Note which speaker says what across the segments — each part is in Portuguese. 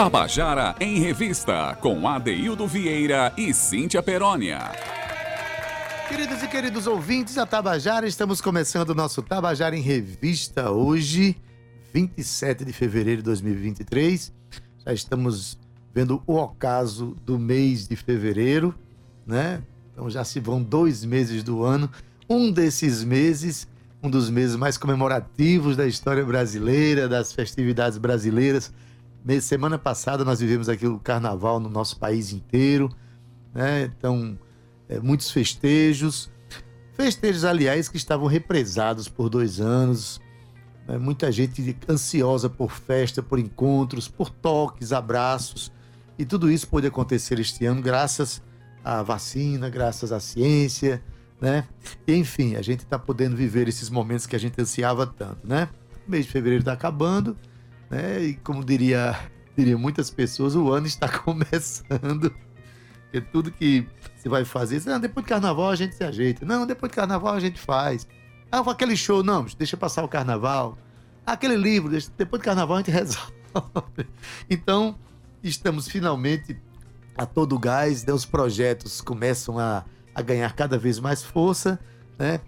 Speaker 1: Tabajara em Revista, com Adeildo Vieira e Cíntia Perónia.
Speaker 2: Queridos e queridos ouvintes da Tabajara, estamos começando o nosso Tabajara em Revista hoje, 27 de fevereiro de 2023. Já estamos vendo o ocaso do mês de fevereiro, né? Então já se vão dois meses do ano. Um desses meses, um dos meses mais comemorativos da história brasileira, das festividades brasileiras. Semana passada nós vivemos aqui o carnaval no nosso país inteiro, né? Então, é, muitos festejos. Festejos, aliás, que estavam represados por dois anos. Né? Muita gente ansiosa por festa, por encontros, por toques, abraços. E tudo isso pôde acontecer este ano graças à vacina, graças à ciência, né? E, enfim, a gente está podendo viver esses momentos que a gente ansiava tanto, né? O mês de fevereiro está acabando, né? E como diria, diria muitas pessoas, o ano está começando. Porque tudo que você vai fazer, não, depois do carnaval a gente se ajeita. Não, depois do carnaval a gente faz. Ah, aquele show, não, deixa passar o carnaval. Ah, aquele livro, deixa, depois do carnaval a gente resolve. Então, estamos finalmente a todo gás, né? os projetos começam a, a ganhar cada vez mais força, né?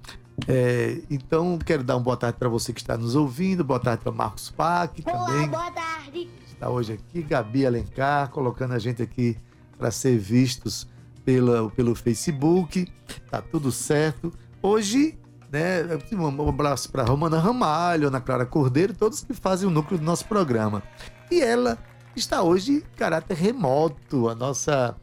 Speaker 2: É, então, quero dar uma boa tarde para você que está nos ouvindo, boa tarde para Marcos Pac também.
Speaker 3: boa tarde.
Speaker 2: Está hoje aqui, Gabi Alencar, colocando a gente aqui para ser vistos pela, pelo Facebook. Tá tudo certo. Hoje, né, um abraço para Romana Ramalho, Ana Clara Cordeiro, todos que fazem o núcleo do nosso programa. E ela está hoje em caráter remoto, a nossa,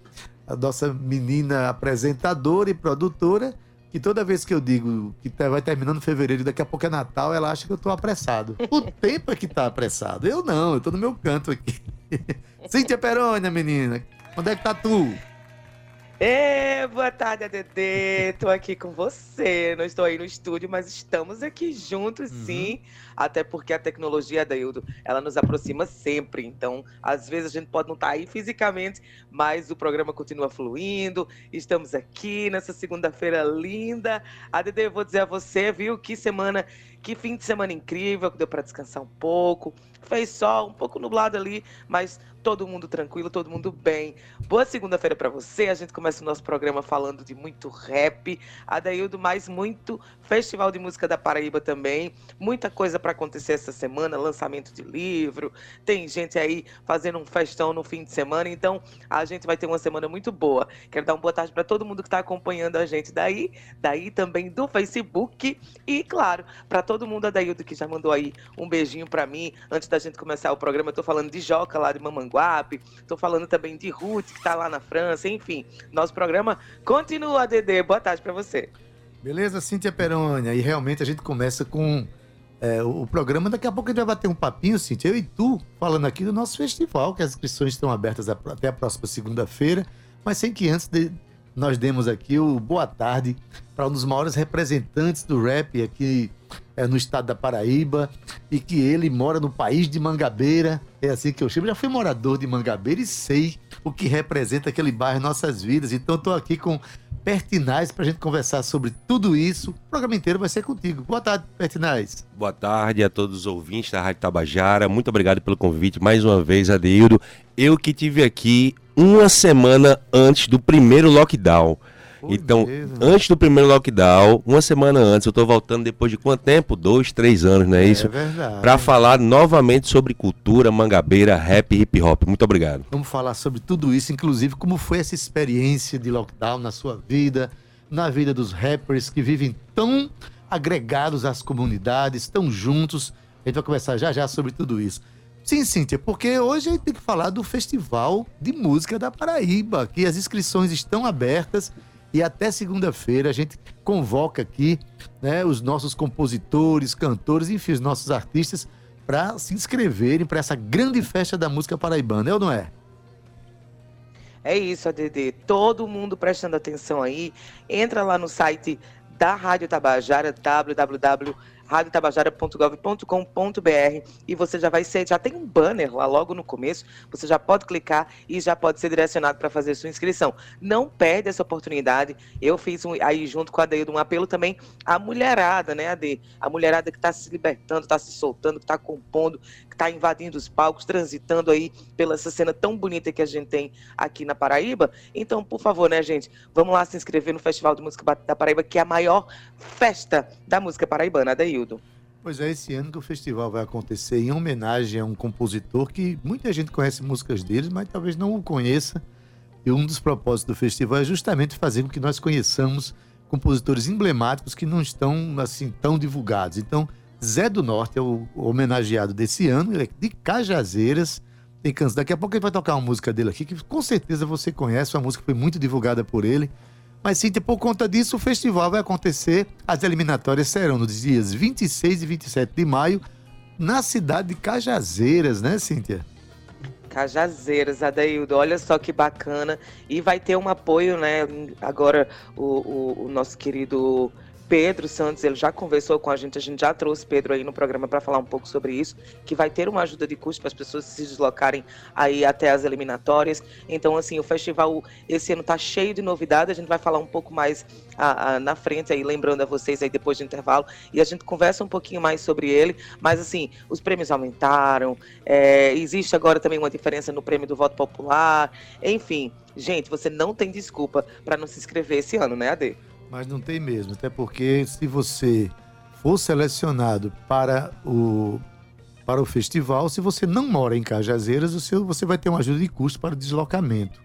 Speaker 2: a nossa menina apresentadora e produtora que toda vez que eu digo que vai terminando fevereiro e daqui a pouco é Natal, ela acha que eu tô apressado. O tempo é que tá apressado. Eu não, eu tô no meu canto aqui. Cíntia Perônia, menina. Onde é que tá tu?
Speaker 4: É, boa tarde, ADD. Tô aqui com você. Não estou aí no estúdio, mas estamos aqui juntos, uhum. sim. Até porque a tecnologia, Daildo, ela nos aproxima sempre. Então, às vezes a gente pode não estar tá aí fisicamente, mas o programa continua fluindo. Estamos aqui nessa segunda-feira linda. ADD, eu vou dizer a você, viu, que semana, que fim de semana incrível, deu para descansar um pouco. Fez sol, um pouco nublado ali, mas todo mundo tranquilo, todo mundo bem. Boa segunda-feira para você. A gente começa o nosso programa falando de muito rap, Adaildo, mais muito Festival de Música da Paraíba também. Muita coisa para acontecer essa semana, lançamento de livro. Tem gente aí fazendo um festão no fim de semana, então a gente vai ter uma semana muito boa. Quero dar uma boa tarde para todo mundo que está acompanhando a gente daí, daí também do Facebook e claro, para todo mundo Adaildo que já mandou aí um beijinho para mim antes da gente começar o programa. Eu tô falando de Joca lá de Mamãe Maranguape, estou falando também de Ruth, que está lá na França, enfim. Nosso programa continua, Dedê. Boa tarde para você.
Speaker 2: Beleza, Cíntia Perônia. E realmente a gente começa com é, o programa. Daqui a pouco a gente vai bater um papinho, Cíntia, eu e tu, falando aqui do nosso festival, que as inscrições estão abertas até a próxima segunda-feira. Mas sem que antes de, nós demos aqui o boa tarde para um dos maiores representantes do rap aqui é, no estado da Paraíba e que ele mora no país de Mangabeira. É assim que eu chamo. Já fui morador de Mangabeira e sei o que representa aquele bairro em nossas vidas. Então estou aqui com Pertinaz para a gente conversar sobre tudo isso. O programa inteiro vai ser contigo. Boa tarde, Pertinaz.
Speaker 5: Boa tarde a todos os ouvintes da Rádio Tabajara. Muito obrigado pelo convite mais uma vez, Adeildo. Eu que tive aqui uma semana antes do primeiro lockdown. então, mesmo. antes do primeiro lockdown, uma semana antes, eu estou voltando depois de quanto tempo? Dois, três anos, não é, é isso? É verdade. Para falar novamente sobre cultura, mangabeira, rap e hip hop. Muito obrigado.
Speaker 2: Vamos falar sobre tudo isso, inclusive como foi essa experiência de lockdown na sua vida, na vida dos rappers que vivem tão agregados às comunidades, tão juntos. A gente vai conversar já já sobre tudo isso. Sim, Cíntia, porque hoje a gente tem que falar do Festival de Música da Paraíba, que as inscrições estão abertas e até segunda-feira a gente convoca aqui né, os nossos compositores, cantores, enfim, os nossos artistas para se inscreverem para essa grande festa da música paraibana, é ou não é?
Speaker 4: É isso, ADD. Todo mundo prestando atenção aí. Entra lá no site da Rádio Tabajara, www radiotabajara.gov.com.br e você já vai ser, já tem um banner lá logo no começo, você já pode clicar e já pode ser direcionado para fazer sua inscrição. Não perde essa oportunidade. Eu fiz um, aí junto com a Deildo um apelo também à mulherada, né, Ade? A mulherada que está se libertando, está se soltando, que está compondo, que está invadindo os palcos, transitando aí pela essa cena tão bonita que a gente tem aqui na Paraíba. Então, por favor, né, gente, vamos lá se inscrever no Festival de Música da Paraíba, que é a maior festa da música paraibana, Adeildo.
Speaker 2: Pois é, esse ano que o festival vai acontecer em homenagem a um compositor que muita gente conhece músicas dele, mas talvez não o conheça. E um dos propósitos do festival é justamente fazer com que nós conheçamos compositores emblemáticos que não estão assim tão divulgados. Então, Zé do Norte é o homenageado desse ano, ele é de Cajazeiras. Tem canção. Daqui a pouco ele vai tocar uma música dele aqui, que com certeza você conhece, uma música que foi muito divulgada por ele. Mas, Cíntia, por conta disso, o festival vai acontecer. As eliminatórias serão nos dias 26 e 27 de maio, na cidade de Cajazeiras, né, Cíntia?
Speaker 4: Cajazeiras, Adaildo, olha só que bacana. E vai ter um apoio, né? Agora, o, o, o nosso querido Pedro Santos, ele já conversou com a gente, a gente já trouxe Pedro aí no programa para falar um pouco sobre isso, que vai ter uma ajuda de custo para as pessoas se deslocarem aí até as eliminatórias. Então, assim, o festival esse ano está cheio de novidades, a gente vai falar um pouco mais a, a, na frente aí, lembrando a vocês aí depois do intervalo, e a gente conversa um pouquinho mais sobre ele, mas assim, os prêmios aumentaram, é, existe agora também uma diferença no prêmio do voto popular, enfim, gente, você não tem desculpa para não se inscrever esse ano, né, Ade?
Speaker 2: Mas não tem mesmo, até porque se você for selecionado para o, para o festival, se você não mora em Cajazeiras, você, você vai ter uma ajuda de custo para o deslocamento.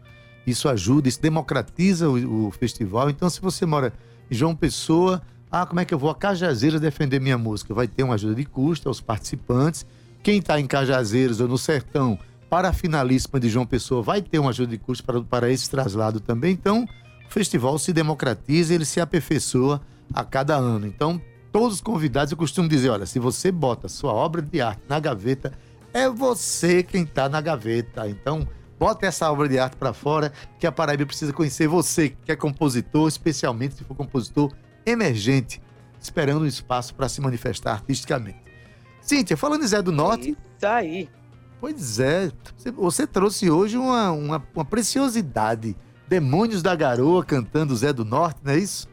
Speaker 2: Isso ajuda, isso democratiza o, o festival. Então, se você mora em João Pessoa, ah, como é que eu vou a Cajazeiras defender minha música? Vai ter uma ajuda de custo aos participantes. Quem está em Cajazeiras ou no Sertão, para a finalíssima de João Pessoa, vai ter uma ajuda de custo para, para esse traslado também. Então, o festival se democratiza, ele se aperfeiçoa a cada ano. Então, todos os convidados, eu costumo dizer, olha, se você bota sua obra de arte na gaveta, é você quem está na gaveta. Então, bota essa obra de arte para fora, que a Paraíba precisa conhecer você, que é compositor, especialmente se for compositor emergente, esperando um espaço para se manifestar artisticamente. Cíntia, falando em Zé do Norte.
Speaker 4: Isso aí.
Speaker 2: Pois é, você trouxe hoje uma, uma, uma preciosidade Demônios da Garoa cantando Zé do Norte, não é isso?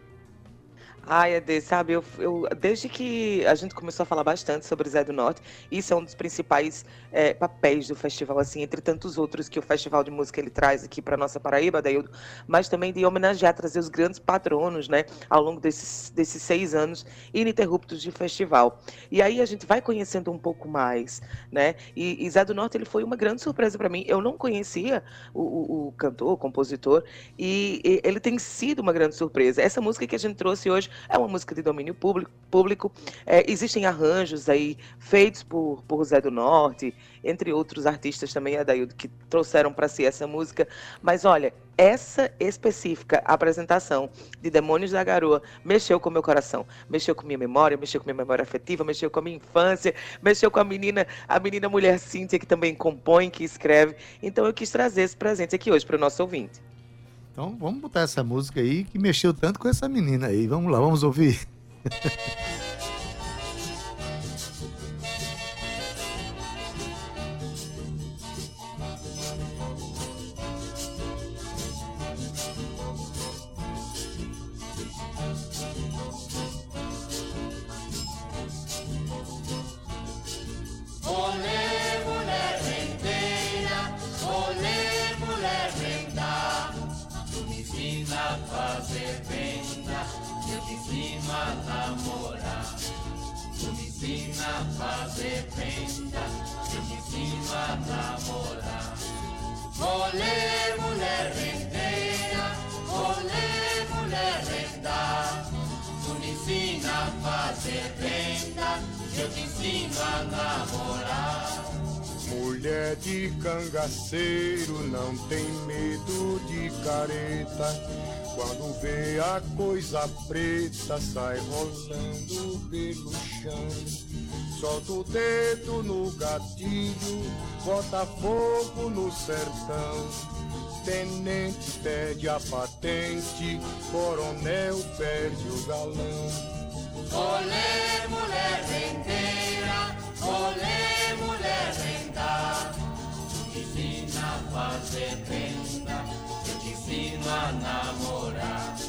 Speaker 4: Ai, Ade, sabe, eu, eu, desde que a gente começou a falar bastante sobre Zé do Norte, isso é um dos principais é, papéis do festival, assim, entre tantos outros que o Festival de Música ele traz aqui para nossa Paraíba, Daildo, mas também de homenagear, trazer os grandes patronos, né, ao longo desses, desses seis anos ininterruptos de festival. E aí a gente vai conhecendo um pouco mais, né, e, e Zé do Norte, ele foi uma grande surpresa para mim. Eu não conhecia o, o, o cantor, o compositor, e, e ele tem sido uma grande surpresa. Essa música que a gente trouxe hoje é uma música de domínio público. público. É, existem arranjos aí feitos por, por Zé do Norte, entre outros artistas também, Adaildo, que trouxeram para si essa música. Mas olha, essa específica apresentação de Demônios da Garoa mexeu com meu coração, mexeu com minha memória, mexeu com minha memória afetiva, mexeu com a minha infância, mexeu com a menina, a menina mulher Cíntia que também compõe, que escreve. Então eu quis trazer esse presente aqui hoje para o nosso ouvinte.
Speaker 2: Então vamos botar essa música aí que mexeu tanto com essa menina aí. Vamos lá, vamos ouvir.
Speaker 6: careta. Quando vê a coisa preta, sai rolando pelo chão. Solta o dedo no gatilho, bota fogo no sertão. Tenente pede a patente, coronel perde o galão.
Speaker 3: Olê, mulher rendeira, olê, mulher renda. Tu me ensina a fazer te ensino a namorar.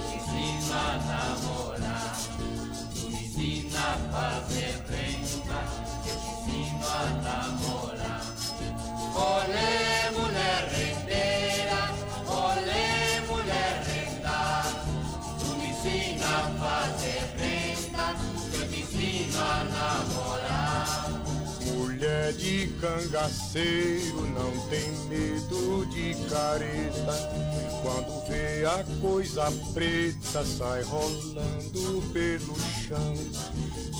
Speaker 3: Te ensino a namorar. Tu ensina a fazer renda, eu te ensino a namorar. Olê, mulher rendeira, olê, mulher renda. Tu me ensina a fazer renda, eu te ensino a namorar. Mulher
Speaker 6: de cangaceiro não tem medo de careta. Quando a coisa preta, sai rolando pelo chão.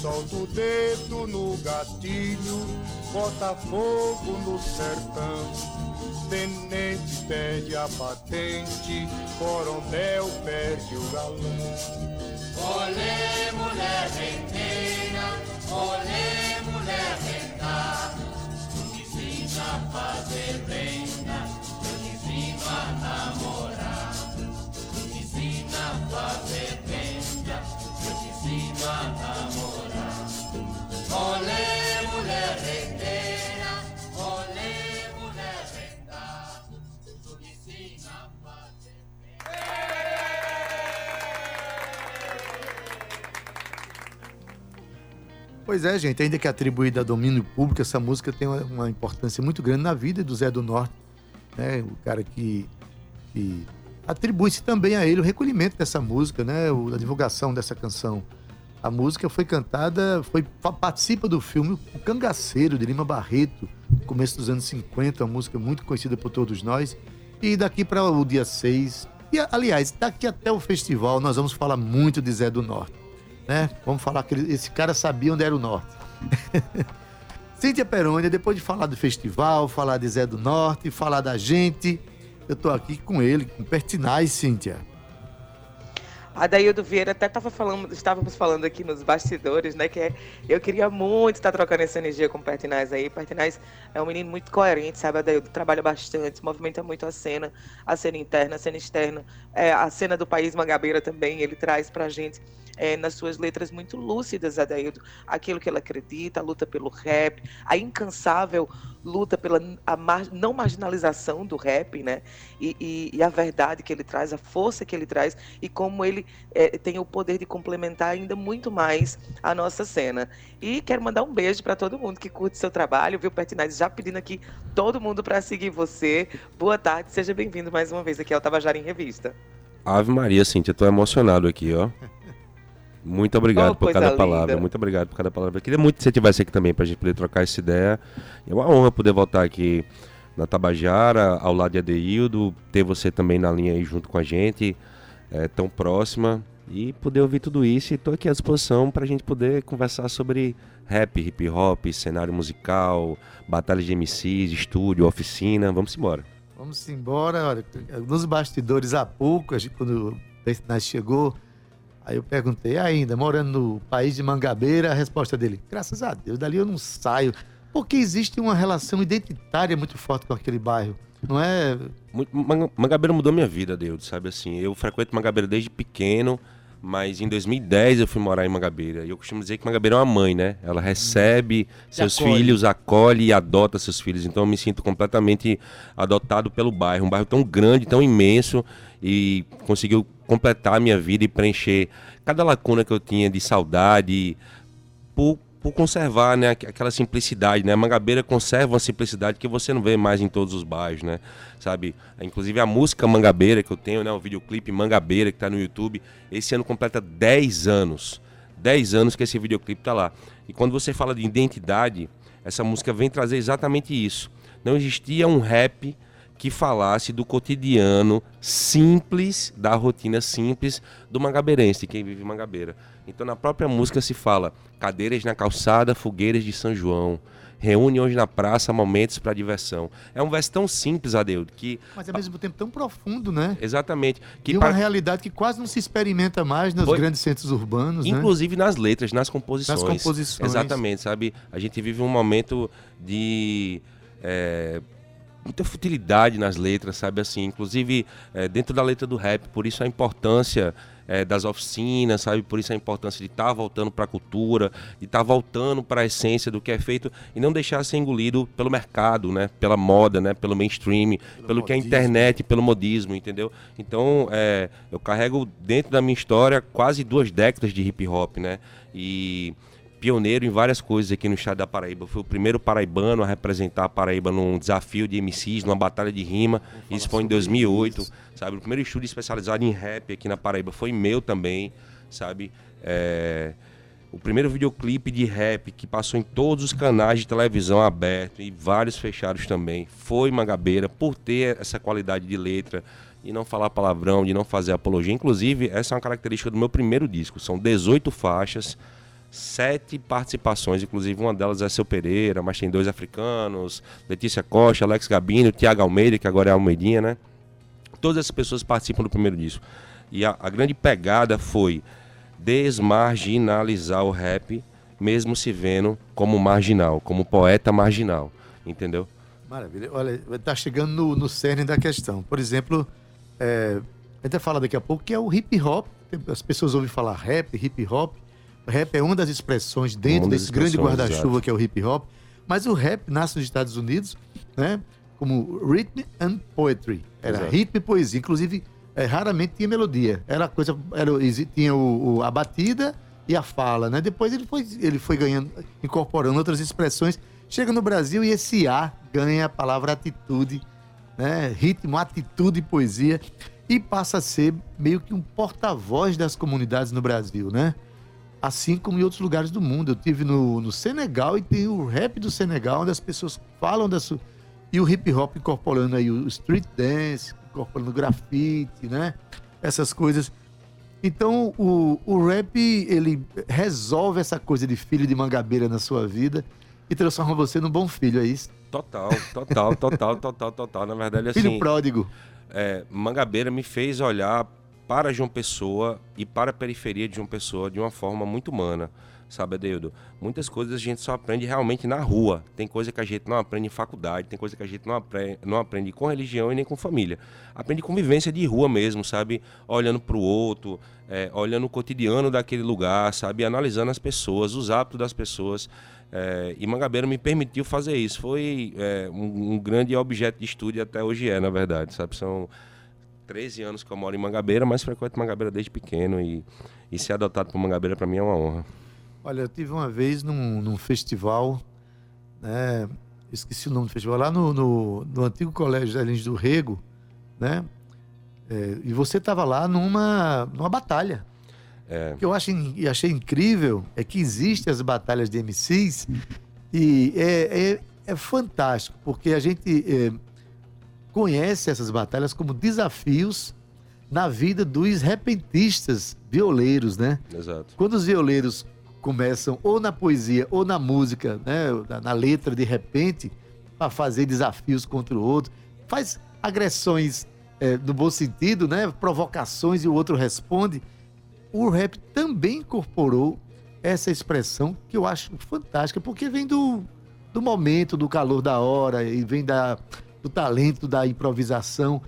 Speaker 6: Solta o dedo no gatilho, bota fogo no sertão. Tenente pede a patente, coronel perde o galão.
Speaker 3: Olê, mulher rendeira, olê, mulher renda.
Speaker 2: Pois é, gente, ainda que atribuída a domínio público, essa música tem uma, uma importância muito grande na vida do Zé do Norte, né? O cara que, que atribui-se também a ele o recolhimento dessa música, né? O- a divulgação dessa canção. A música foi cantada, foi participa do filme O Cangaceiro de Lima Barreto, no começo dos anos 50, uma música muito conhecida por todos nós. E daqui para o dia 6, e aliás, daqui até o festival, nós vamos falar muito de Zé do Norte né? Vamos falar que esse cara sabia onde era o norte. Cíntia Perônia, depois de falar do festival, falar de Zé do Norte, falar da gente, eu tô aqui com ele, com Pertinaz, Cíntia.
Speaker 4: Adaildo Vieira até tava falando, estávamos falando aqui nos bastidores, né? Que é- eu queria muito estar trocando essa energia com o Pertinaz aí. Pertinaz é um menino muito coerente, sabe? Adaildo trabalha bastante, movimenta muito a cena, a cena interna, a cena externa, é, a cena do país Mangabeira também. Ele traz pra gente é, nas suas letras muito lúcidas, Adaildo, aquilo que ele acredita, a luta pelo rap, a incansável luta pela mar- não marginalização do rap, né? E, e- e a verdade que ele traz, a força que ele traz e como ele é, tem o poder de complementar ainda muito mais a nossa cena. E quero mandar um beijo para todo mundo que curte seu trabalho, viu, Pertinaz? Já pedindo aqui todo mundo para seguir você. Boa tarde, seja bem-vindo mais uma vez aqui ao Tabajara em Revista.
Speaker 5: Ave Maria, Cintia, tô emocionado aqui, ó. Muito obrigado
Speaker 4: Oh,
Speaker 5: por cada palavra,
Speaker 4: linda.
Speaker 5: muito obrigado por cada palavra. Queria muito que você estivesse aqui também pra gente poder trocar essa ideia. É uma honra poder voltar aqui na Tabajara, ao lado de Adeildo, ter você também na linha aí junto com a gente, é, tão próxima, e poder ouvir tudo isso. E tô aqui à disposição pra gente poder conversar sobre rap, hip hop, cenário musical, batalha de MCs, estúdio, oficina. Vamos embora.
Speaker 2: Vamos embora, olha, nos bastidores há pouco, a gente, quando o chegou, aí eu perguntei, ainda, morando no país de Mangabeira, a resposta dele, graças a Deus, dali eu não saio. Porque existe uma relação identitária muito forte com aquele bairro, não é?
Speaker 5: Mangabeira mudou minha vida, Deus, sabe assim? Eu frequento Mangabeira desde pequeno, mas em 2010 eu fui morar em Mangabeira. E eu costumo dizer que Mangabeira é uma mãe, né? Ela recebe seus
Speaker 2: acolhe.
Speaker 5: filhos, acolhe e adota seus filhos. Então eu me sinto completamente adotado pelo bairro. Um bairro tão grande, tão imenso e conseguiu completar a minha vida e preencher cada lacuna que eu tinha de saudade por por conservar, né, aquela simplicidade, né? A Mangabeira conserva uma simplicidade que você não vê mais em todos os bairros, né? Sabe? Inclusive a música Mangabeira que eu tenho, né, o videoclipe Mangabeira que está no YouTube, esse ano completa 10 anos. 10 anos que esse videoclipe está lá. E quando você fala de identidade, essa música vem trazer exatamente isso. Não existia um rap que falasse do cotidiano simples, da rotina simples do mangabeirense, de quem vive Mangabeira. Então na própria música se fala cadeiras na calçada, fogueiras de São João, reuniões na praça, momentos para diversão. É um verso tão simples, Adeudo, que...
Speaker 2: Mas ao mesmo tempo tão profundo, né?
Speaker 5: Exatamente.
Speaker 2: Que e uma para... realidade que quase não se experimenta mais nos Foi... grandes centros urbanos,
Speaker 5: né? Inclusive
Speaker 2: né?
Speaker 5: nas letras, nas composições.
Speaker 2: Nas composições.
Speaker 5: Exatamente, sabe? A gente vive um momento de... É muita futilidade nas letras, sabe assim, inclusive é, dentro da letra do rap, por isso a importância é, das oficinas, sabe, por isso a importância de estar tá voltando para a cultura, de estar tá voltando para a essência do que é feito e não deixar ser engolido pelo mercado, né, pela moda, né, pelo mainstream, pelo, pelo que é a internet, pelo modismo, entendeu? Então, é, eu carrego dentro da minha história quase duas décadas de hip hop, né, e pioneiro em várias coisas aqui no estado da Paraíba. Fui o primeiro paraibano a representar a Paraíba num desafio de MCs, numa batalha de rima. Isso foi em 2008, isso. sabe? O primeiro estúdio especializado em rap aqui na Paraíba foi meu também, sabe? É... O primeiro videoclipe de rap que passou em todos os canais de televisão aberto e vários fechados também foi Mangabeira, por ter essa qualidade de letra, e não falar palavrão, de não fazer apologia. Inclusive, essa é uma característica do meu primeiro disco. São 18 faixas sete participações, inclusive uma delas é Seu Pereira, mas tem dois africanos, Letícia Costa, Alex Gabino, Tiago Almeida, que agora é Almeidinha, né? Todas essas pessoas participam do primeiro disco. E a, a grande pegada foi desmarginalizar o rap, mesmo se vendo como marginal, como poeta marginal, entendeu?
Speaker 2: Maravilha. Olha, tá chegando no, no cerne da questão. Por exemplo, é, a gente vai falar daqui a pouco que é o hip hop. As pessoas ouvem falar rap, hip hop, rap é uma das expressões dentro desse grande guarda-chuva que é o hip hop. Mas o rap nasce nos Estados Unidos, né? Como rhythm and poetry. Era Exato. ritmo e poesia. Inclusive, é, raramente tinha melodia. Era coisa. Era, tinha o, o, a batida e a fala, né? Depois ele foi, ele foi ganhando, incorporando outras expressões. Chega no Brasil e esse A ganha a palavra atitude, né? Ritmo, atitude e poesia. E passa a ser meio que um porta-voz das comunidades no Brasil, né? Assim como em outros lugares do mundo. Eu tive no, no Senegal e tem o rap do Senegal, onde as pessoas falam da sua. E o hip hop incorporando aí o street dance, incorporando grafite, né? Essas coisas. Então, o, o rap, ele resolve essa coisa de filho de mangabeira na sua vida e transforma você num bom filho, é isso?
Speaker 5: Total, total, total, total, total. Na verdade, assim.
Speaker 2: Filho pródigo.
Speaker 5: É, mangabeira me fez olhar para João Pessoa e para a periferia de João Pessoa de uma forma muito humana, sabe, Adeudo? Muitas coisas a gente só aprende realmente na rua. Tem coisa que a gente não aprende em faculdade, tem coisa que a gente não aprende, não aprende com religião e nem com família. Aprende convivência de rua mesmo, sabe? Olhando para o outro, é, olhando o cotidiano daquele lugar, sabe? Analisando as pessoas, os hábitos das pessoas. É, e Mangabeira me permitiu fazer isso. Foi é, um, um grande objeto de estudo e até hoje é, na verdade, sabe? São 13 anos que eu moro em Mangabeira, mas frequento Mangabeira desde pequeno e, e ser adotado por Mangabeira para mim é uma honra.
Speaker 2: Olha, eu tive uma vez num, num festival, né? Esqueci o nome do festival, lá no, no, no antigo colégio da Lins do Rego, né? É, e você estava lá numa, numa batalha. É. O que eu acho, achei incrível é que existem as batalhas de MCs e é, é, é fantástico, porque a gente é, conhece essas batalhas como desafios na vida dos repentistas violeiros, né?
Speaker 5: Exato.
Speaker 2: Quando os violeiros começam ou na poesia ou na música, né, na letra de repente, para fazer desafios contra o outro, faz agressões é, no bom sentido, né, provocações e o outro responde. O rap também incorporou essa expressão que eu acho fantástica, porque vem do, do momento, do calor da hora e vem da, do talento, da improvisação.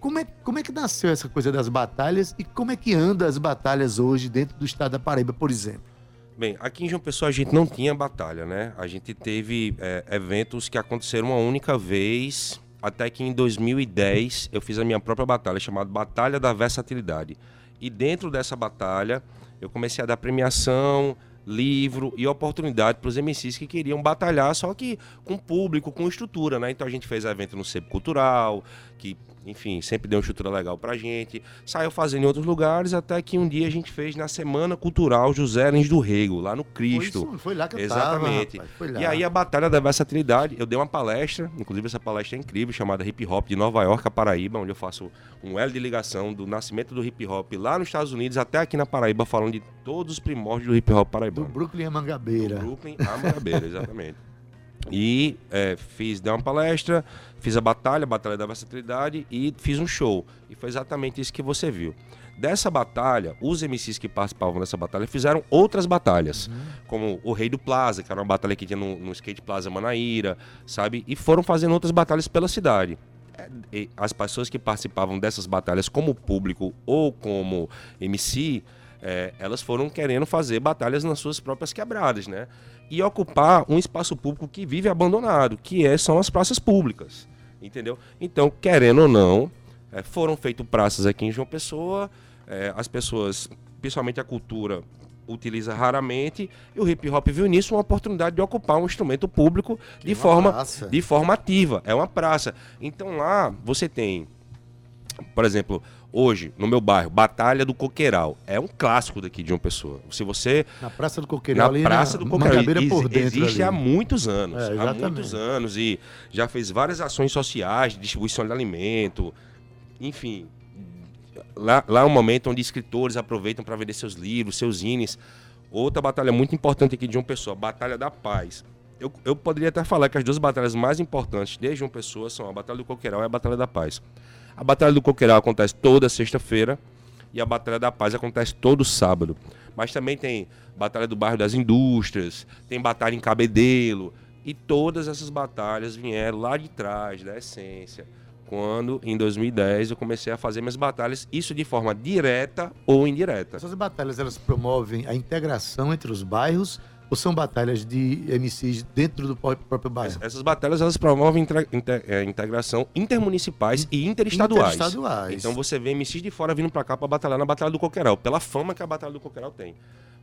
Speaker 2: Como é, como é que nasceu essa coisa das batalhas e como é que anda as batalhas hoje dentro do estado da Paraíba, por exemplo?
Speaker 5: Bem, aqui em João Pessoa a gente não tinha batalha, né? A gente teve é, eventos que aconteceram uma única vez, até que em 2010 eu fiz a minha própria batalha, chamada Batalha da Versatilidade. E dentro dessa batalha eu comecei a dar premiação, livro e oportunidade para os MCs que queriam batalhar, só que com público, com estrutura, né? Então a gente fez evento no Sebo Cultural, que enfim, sempre deu uma estrutura legal pra gente. Saiu fazendo em outros lugares, até que um dia a gente fez na Semana Cultural José Lins do Rego, lá no Cristo.
Speaker 2: Foi, foi lá que eu
Speaker 5: Exatamente.
Speaker 2: tava, rapaz.
Speaker 5: E aí a Batalha da Versatilidade, eu dei uma palestra, inclusive essa palestra é incrível, chamada Hip Hop de Nova York a Paraíba, onde eu faço um L de ligação do nascimento do hip hop lá nos Estados Unidos até aqui na Paraíba, falando de todos os primórdios do hip hop
Speaker 2: Do
Speaker 5: paraibano.
Speaker 2: Brooklyn a Mangabeira.
Speaker 5: Do Brooklyn a Mangabeira, exatamente. E é, fiz, dei uma palestra, fiz a batalha, a batalha da versatilidade e fiz um show. E foi exatamente isso que você viu. Dessa batalha, os MCs que participavam dessa batalha fizeram outras batalhas, como o Rei do Plaza, que era uma batalha que tinha no, no Skate Plaza Manaíra, sabe? E foram fazendo outras batalhas pela cidade. É, e As pessoas que participavam dessas batalhas como público ou como MC, é, elas foram querendo fazer batalhas nas suas próprias quebradas, né? E ocupar um espaço público que vive abandonado, que é, são as praças públicas, entendeu? Então, querendo ou não, é, foram feitas praças aqui em João Pessoa, é, as pessoas, principalmente a cultura, utiliza raramente, e o hip hop viu nisso uma oportunidade de ocupar um instrumento público de
Speaker 2: uma
Speaker 5: forma,
Speaker 2: praça.
Speaker 5: de forma ativa. É uma praça. Então lá você tem, por exemplo, hoje, no meu bairro, Batalha do Coqueiral. É um clássico daqui de uma pessoa. Se você.
Speaker 2: Na Praça do Coqueiral,
Speaker 5: Na Praça
Speaker 2: na
Speaker 5: do Coqueiral.
Speaker 2: Por dentro
Speaker 5: existe
Speaker 2: ali.
Speaker 5: há muitos anos.
Speaker 2: É,
Speaker 5: há muitos anos. E já fez várias ações sociais de distribuição de alimento. Enfim. Lá, lá é um momento onde escritores aproveitam para vender seus livros, seus zines. Outra batalha muito importante aqui de uma pessoa, Batalha da Paz. Eu, eu poderia até falar que as duas batalhas mais importantes de João Pessoa são a Batalha do Coqueiral e a Batalha da Paz. A Batalha do Coqueiral acontece toda sexta-feira e a Batalha da Paz acontece todo sábado. Mas também tem Batalha do Bairro das Indústrias, tem Batalha em Cabedelo. E todas essas batalhas vieram lá de trás, da essência. Quando, em 2010, eu comecei a fazer minhas batalhas, isso de forma direta ou indireta.
Speaker 2: Essas batalhas, elas promovem a integração entre os bairros ou são batalhas de MCs dentro do pró- próprio bairro?
Speaker 5: Essas batalhas elas promovem intra- inte- é, integração intermunicipais e interestaduais.
Speaker 2: Interestaduais.
Speaker 5: Então você vê MCs de fora vindo pra cá pra batalhar na Batalha do Coqueiral, pela fama que a Batalha do Coqueiral tem.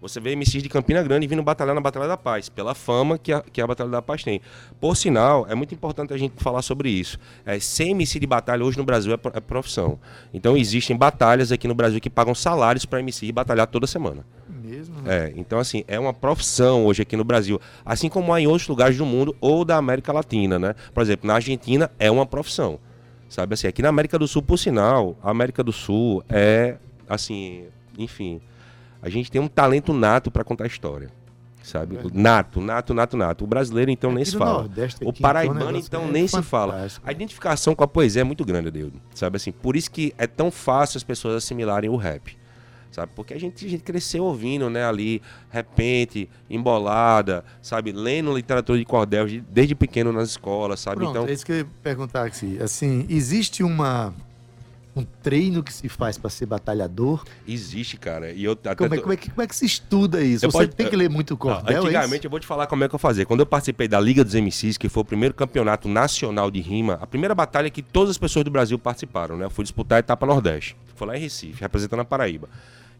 Speaker 5: Você vê MCs de Campina Grande vindo batalhar na Batalha da Paz, pela fama que a, que a Batalha da Paz tem. Por sinal, é muito importante a gente falar sobre isso. É, ser MC de batalha hoje no Brasil é, é profissão. Então existem batalhas aqui no Brasil que pagam salários para MC batalhar toda semana.
Speaker 2: Mesmo, né?
Speaker 5: É, então assim, é uma profissão hoje aqui no Brasil, assim como há em outros lugares do mundo ou da América Latina, né? Por exemplo, na Argentina é uma profissão. Sabe assim, aqui na América do Sul, por sinal, a América do Sul é assim, enfim, a gente tem um talento nato para contar história. Sabe? Nato, nato, nato, nato. O brasileiro então nem
Speaker 2: Aqui
Speaker 5: se
Speaker 2: no
Speaker 5: fala.
Speaker 2: Nordeste
Speaker 5: O
Speaker 2: aqui,
Speaker 5: paraibano
Speaker 2: negócio
Speaker 5: então
Speaker 2: é
Speaker 5: nem se fala. A identificação com a poesia é muito grande, Adeudo. Sabe assim? Por isso que é tão fácil as pessoas assimilarem o rap. Sabe? Porque a gente, a gente cresceu ouvindo, né, ali, repente, embolada, sabe? Lendo literatura de cordel de- desde pequeno nas escolas, sabe?
Speaker 2: Pronto,
Speaker 5: então,
Speaker 2: é isso que eu ia perguntar aqui. Assim, existe uma um treino que se faz para ser batalhador?
Speaker 5: existe, cara. E eu até
Speaker 2: Como é, como, é que, como é que se estuda isso?
Speaker 5: Eu
Speaker 2: Você
Speaker 5: pode-
Speaker 2: tem que ler muito
Speaker 5: Não,
Speaker 2: cordel, é
Speaker 5: antigamente,
Speaker 2: isso?
Speaker 5: eu vou te falar como é que eu fazia. Quando eu participei da Liga dos MCs, que foi o primeiro campeonato nacional de rima, a primeira batalha que todas as pessoas do Brasil participaram, né? Eu fui disputar a etapa Nordeste. Foi lá em Recife, representando a Paraíba.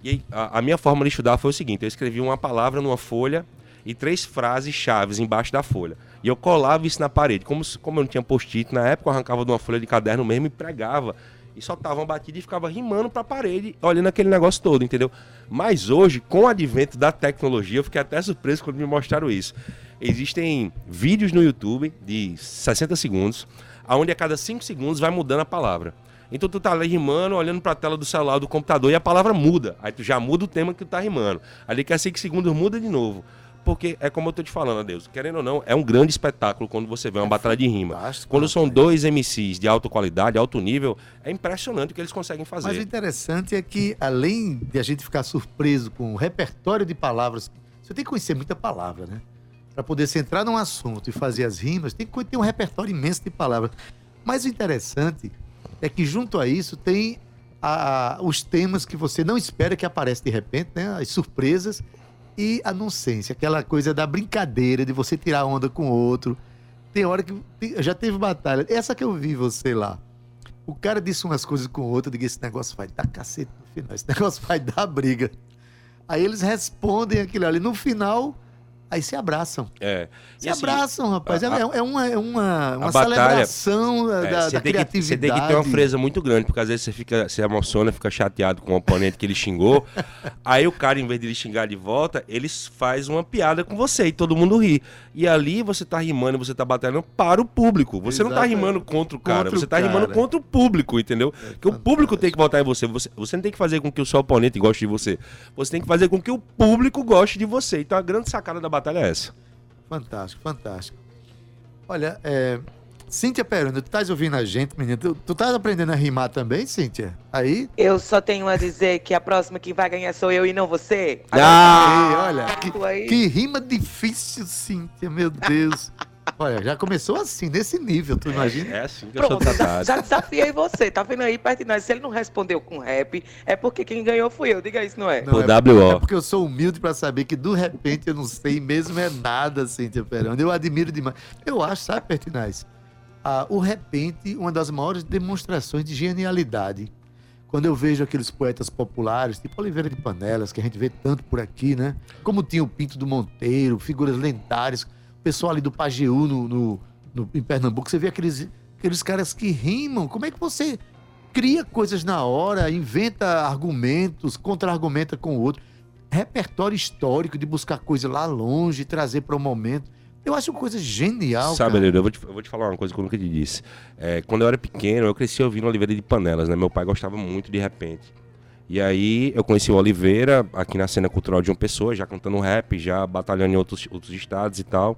Speaker 5: E a, a minha forma de estudar foi o seguinte: eu escrevi uma palavra numa folha e três frases chaves embaixo da folha. E eu colava isso na parede. Como, como eu não tinha post-it, na época eu arrancava de uma folha de caderno mesmo e pregava. E soltava uma batida e ficava rimando pra parede, olhando aquele negócio todo, entendeu? Mas hoje, com o advento da tecnologia, eu fiquei até surpreso quando me mostraram isso. Existem vídeos no YouTube de 60 segundos, onde a cada 5 segundos vai mudando a palavra. Então tu tá ali rimando, olhando pra tela do celular do computador e a palavra muda. Aí tu já muda o tema que tu tá rimando. Ali que a 5 segundos muda de novo. Porque é como eu tô te falando, Adeus. Querendo ou não, é um grande espetáculo quando você vê uma batalha de rima. Quando são
Speaker 2: rapaz.
Speaker 5: dois MCs de alta qualidade, alto nível, é impressionante o que eles conseguem fazer.
Speaker 2: Mas o interessante é que, além de a gente ficar surpreso com o repertório de palavras, você tem que conhecer muita palavra, né? Para poder se entrar num assunto e fazer as rimas, tem que ter um repertório imenso de palavras. Mas o interessante é que, junto a isso, tem a- os temas que você não espera que aparecem de repente, né? As surpresas e a nonsense, aquela coisa da brincadeira, de você tirar onda com o outro. Tem hora que. já teve batalha. Essa que eu vi você lá. O cara disse umas coisas com o outro, eu digo, esse negócio vai dar cacete no final, esse negócio vai dar briga. Aí eles respondem aquilo ali. No final, aí se abraçam.
Speaker 5: É.
Speaker 2: Se
Speaker 5: assim,
Speaker 2: abraçam, rapaz. É,
Speaker 5: a-
Speaker 2: é uma, é uma, uma
Speaker 5: a batalha-
Speaker 2: celebração da,
Speaker 5: É,
Speaker 2: da-
Speaker 5: você que-
Speaker 2: criatividade.
Speaker 5: Você tem que ter uma fresa muito grande, porque às vezes você fica, se emociona, fica chateado com o oponente que ele xingou. aí o cara, em vez de ele xingar de volta, ele faz uma piada com você e todo mundo ri. E ali você tá rimando, você tá batalhando para o público. Você não tá rimando contra o cara,
Speaker 2: Contra
Speaker 5: você tá rimando
Speaker 2: cara.
Speaker 5: contra o público, entendeu? Porque o público tem que votar em você. você. Você não tem que fazer com que o seu oponente goste de você. Você tem que fazer com que o público goste de você. Então a grande sacada da batalha é essa.
Speaker 2: Fantástico, fantástico. Olha, é... Cíntia Peroni, tu estás ouvindo a gente, menina? Tu, tu estás aprendendo a rimar também, Cíntia? Aí?
Speaker 4: Eu só tenho a dizer que a próxima que vai ganhar sou eu e não você.
Speaker 5: Ah!
Speaker 2: Ei, olha, que, que rima difícil, Cíntia, meu Deus. Olha, já começou assim, nesse nível, tu imagina?
Speaker 5: É assim que eu sou
Speaker 4: Pronto, já, já desafiei você. Tá vendo aí, Pertinaz? Se ele não respondeu com rap, é porque quem ganhou fui eu. Diga isso, não é?
Speaker 2: Não,
Speaker 5: O
Speaker 2: é,
Speaker 5: WO.
Speaker 2: é porque eu sou humilde pra saber que, do repente, eu não sei mesmo é nada, Cíntia Peroni. Eu admiro demais. Eu acho, sabe, Pertinaz? Ah, o repente, uma das maiores demonstrações de genialidade. Quando eu vejo aqueles poetas populares, tipo Oliveira de Panelas, que a gente vê tanto por aqui, né? Como tinha o Pinto do Monteiro, figuras lendárias, pessoal ali do Pajeú no, no- no- em Pernambuco, você vê aqueles, aqueles caras que rimam. Como é que você cria coisas na hora, inventa argumentos, contra-argumenta com o outro? Repertório histórico de buscar coisa lá longe, trazer para o momento. Eu acho coisa genial,
Speaker 5: Sabe,
Speaker 2: cara.
Speaker 5: Eu vou, te, eu vou te falar uma coisa que eu nunca te disse. É, quando eu era pequeno, eu cresci ouvindo Oliveira de Panelas, né? Meu pai gostava muito de repente. E aí eu conheci o Oliveira aqui na cena cultural de uma pessoa, já cantando rap, já batalhando em outros, outros estados e tal.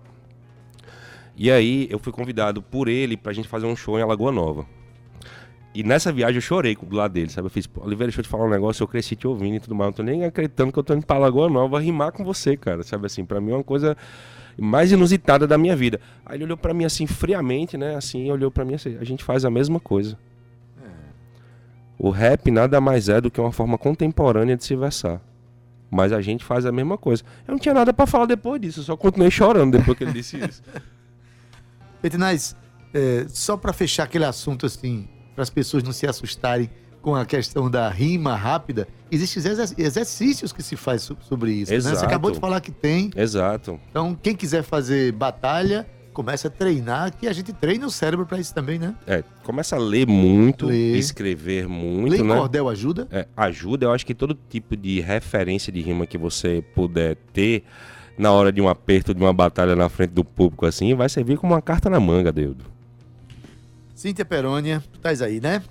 Speaker 5: E aí eu fui convidado por ele pra gente fazer um show em Alagoa Nova. E nessa viagem eu chorei do lado dele, sabe? Eu fiz, "Pô, Oliveira, deixa eu te falar um negócio, eu cresci te ouvindo e tudo mais. Eu não tô nem acreditando que eu tô indo pra Alagoa Nova rimar com você, cara. Sabe assim, pra mim é uma coisa mais inusitada da minha vida. Aí ele olhou pra mim assim, friamente, né? Assim, olhou pra mim assim, a gente faz a mesma coisa. O rap nada mais é do que uma forma contemporânea de se versar. Mas a gente faz a mesma coisa. Eu não tinha nada pra falar depois disso, eu só continuei chorando depois que ele disse isso.
Speaker 2: Petinaz, é, só para fechar aquele assunto assim, para as pessoas não se assustarem com a questão da rima rápida, existem exer- exercícios que se faz so- sobre isso. né? Você
Speaker 5: Exato.
Speaker 2: acabou de falar que tem.
Speaker 5: Exato.
Speaker 2: Então, quem quiser fazer batalha, começa a treinar, que a gente treina o cérebro para isso também, né?
Speaker 5: É, começa a ler muito,
Speaker 2: Ler.
Speaker 5: escrever muito,
Speaker 2: Lei
Speaker 5: né?
Speaker 2: Cordel ajuda?
Speaker 5: É, ajuda, eu acho que todo tipo de referência de rima que você puder ter na hora de um aperto, de uma batalha na frente do público assim, vai servir como uma carta na manga, Deudo.
Speaker 2: Cíntia Perônia, tu estás aí, né?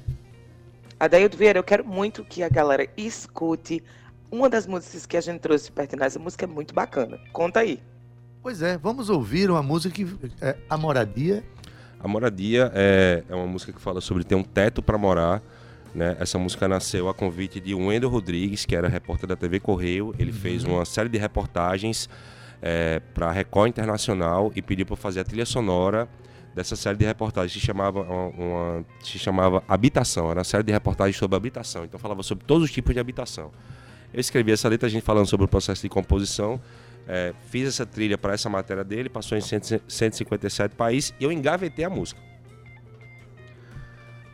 Speaker 4: Adaildo Vieira, eu quero muito que a galera escute uma das músicas que a gente trouxe Pertinaz. A música é muito bacana. Conta aí.
Speaker 2: Pois é, vamos ouvir uma música que é A Moradia.
Speaker 5: A Moradia é, é uma música que fala sobre ter um teto para morar. Né? Essa música nasceu a convite de Wendel Rodrigues, que era repórter da TV Correio. Ele fez uma série de reportagens para a Record Internacional e pediu para fazer a trilha sonora dessa série de reportagens. Se chamava, uma- se chamava Habitação. Era uma série de reportagens sobre habitação. Então falava sobre todos os tipos de habitação. Eu escrevi essa letra, a gente falando sobre o processo de composição. É, fiz essa trilha para essa matéria dele, passou em 100 157 países e eu engavetei a música.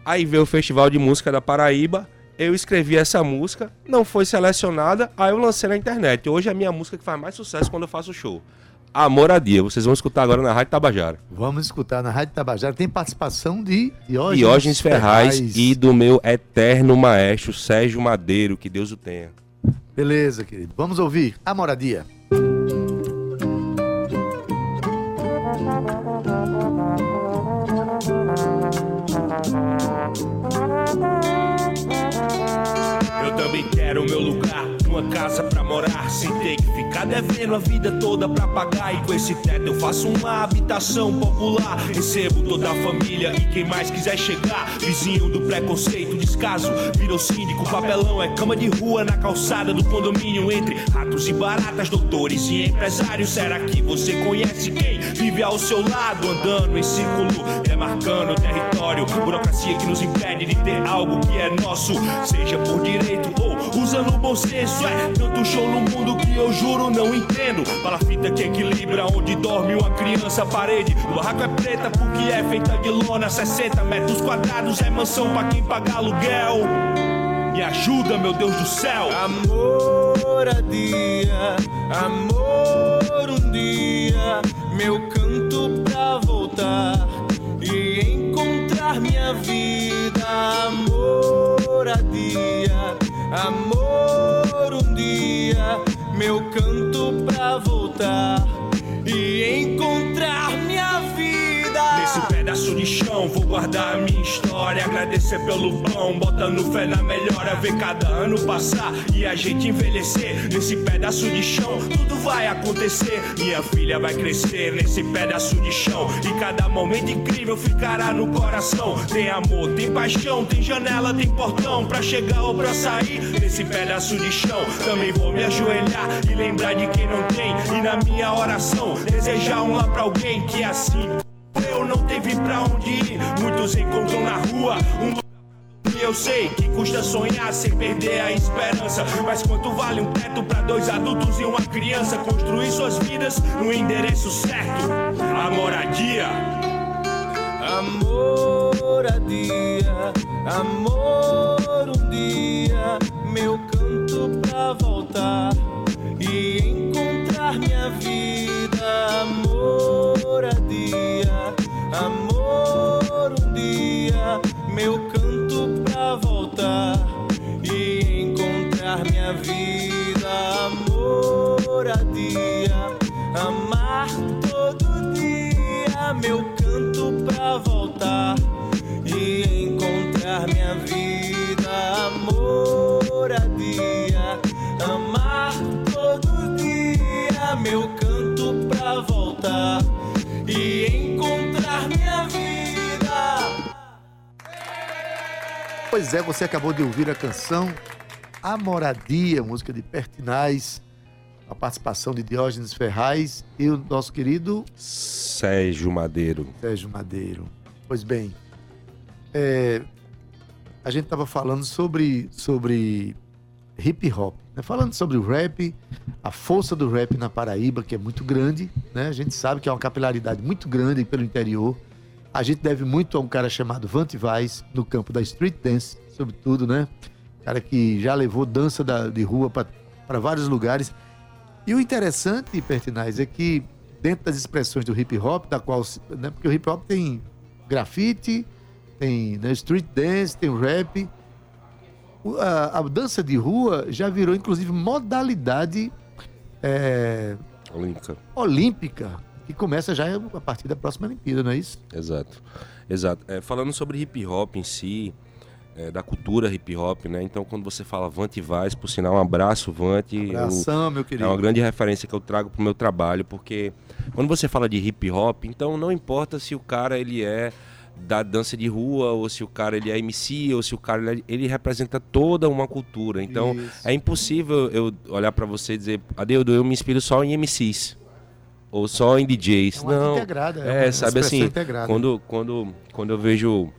Speaker 5: Aí veio o Festival de Música da Paraíba, eu escrevi essa música, não foi selecionada, aí eu lancei na internet. Hoje é a minha música que faz mais sucesso quando eu faço show. A Moradia, vocês vão escutar agora na Rádio Tabajara.
Speaker 2: Vamos escutar na Rádio Tabajara. Tem participação de Diógenes,
Speaker 5: Diógenes Ferraz e do meu eterno maestro Sérgio Madeiro, que Deus o tenha.
Speaker 2: Beleza, querido. Vamos ouvir A Moradia.
Speaker 7: Também quero meu lugar, uma casa pra morar, sem ter que ficar devendo a vida toda pra pagar. E com esse teto eu faço uma habitação popular. Recebo toda a família e quem mais quiser chegar. Vizinho do preconceito, descaso, virou síndico. Papelão é cama de rua na calçada do condomínio. Entre ratos e baratas, doutores e empresários. Será que você conhece quem vive ao seu lado? Andando em círculo, demarcando território. Burocracia que nos impede de ter algo que é nosso, seja por direito ou usando o bom senso. É tanto show no mundo que eu juro não entendo. Palafita que equilibra onde dorme uma criança. Parede do barraco é preta porque é feita de lona. 60 metros quadrados é mansão pra quem paga aluguel. Me ajuda, meu Deus do céu.
Speaker 8: Amor a dia, amor um dia, meu canto pra voltar e encontrar minha vida. Amor a dia, amor meu canto pra voltar
Speaker 7: vou guardar a minha história. Agradecer pelo pão, botando fé na melhora. Ver cada ano passar e a gente envelhecer. Nesse pedaço de chão tudo vai acontecer. Minha filha vai crescer nesse pedaço de chão. E cada momento incrível ficará no coração. Tem amor, tem paixão, tem janela, tem portão. Pra chegar ou pra sair nesse pedaço de chão. Também vou me ajoelhar e lembrar de quem não tem. E na minha oração, desejar um lá pra alguém que é assim. Teve pra onde ir, muitos encontram na rua um eu sei que custa sonhar sem perder a esperança. Mas quanto vale um teto pra dois adultos e uma criança construir suas vidas no endereço certo? A moradia.
Speaker 8: A dia, amor um dia, meu canto pra voltar e encontrar minha vida. A dia, amor um dia, meu canto pra voltar e encontrar minha vida. Amor a dia, amar todo dia, meu canto pra voltar e encontrar minha vida. Amor a dia, amar todo dia, meu canto pra voltar
Speaker 2: Pois é, você acabou de ouvir a canção A Moradia, música de Pertinaz, a participação de Diógenes Ferraz e o nosso querido
Speaker 5: Sérgio Madeiro.
Speaker 2: Sérgio Madeiro. Pois bem, é, a gente estava falando sobre, sobre hip hop, né? falando sobre o rap, a força do rap na Paraíba, que é muito grande, né? A gente sabe que é uma capilaridade muito grande pelo interior. A gente deve muito a um cara chamado Vante Vaz, no campo da street dance, sobretudo, né? Cara que já levou dança da- de rua para vários lugares. E o interessante, Pertinaz, é que dentro das expressões do hip hop, da qual, né, porque o hip hop tem grafite, tem né, street dance, tem rap. A, a dança de rua já virou, inclusive, modalidade é,
Speaker 5: Olímpica.
Speaker 2: olímpica, que começa já a partir da próxima Olimpíada, não é isso?
Speaker 5: Exato. Exato. É, falando sobre hip hop em si, é, da cultura hip hop, né? Então, quando você fala Vante Vaz, por sinal, um abraço, Vante. Eu-
Speaker 2: Abração, meu
Speaker 5: É
Speaker 2: querido.
Speaker 5: uma grande referência que eu trago pro meu trabalho, porque quando você fala de hip hop, então não importa se o cara ele é da dança de rua, ou se o cara ele é MC, ou se o cara ele, é- ele representa toda uma cultura. Então
Speaker 2: Isso.
Speaker 5: é impossível eu olhar pra você e dizer, Adeudo, eu me inspiro só em MCs. Ou só em DJs.
Speaker 2: É uma
Speaker 5: não.
Speaker 2: integrada, é
Speaker 5: É,
Speaker 2: uma
Speaker 5: sabe assim,
Speaker 2: integrada.
Speaker 5: quando, quando, quando eu vejo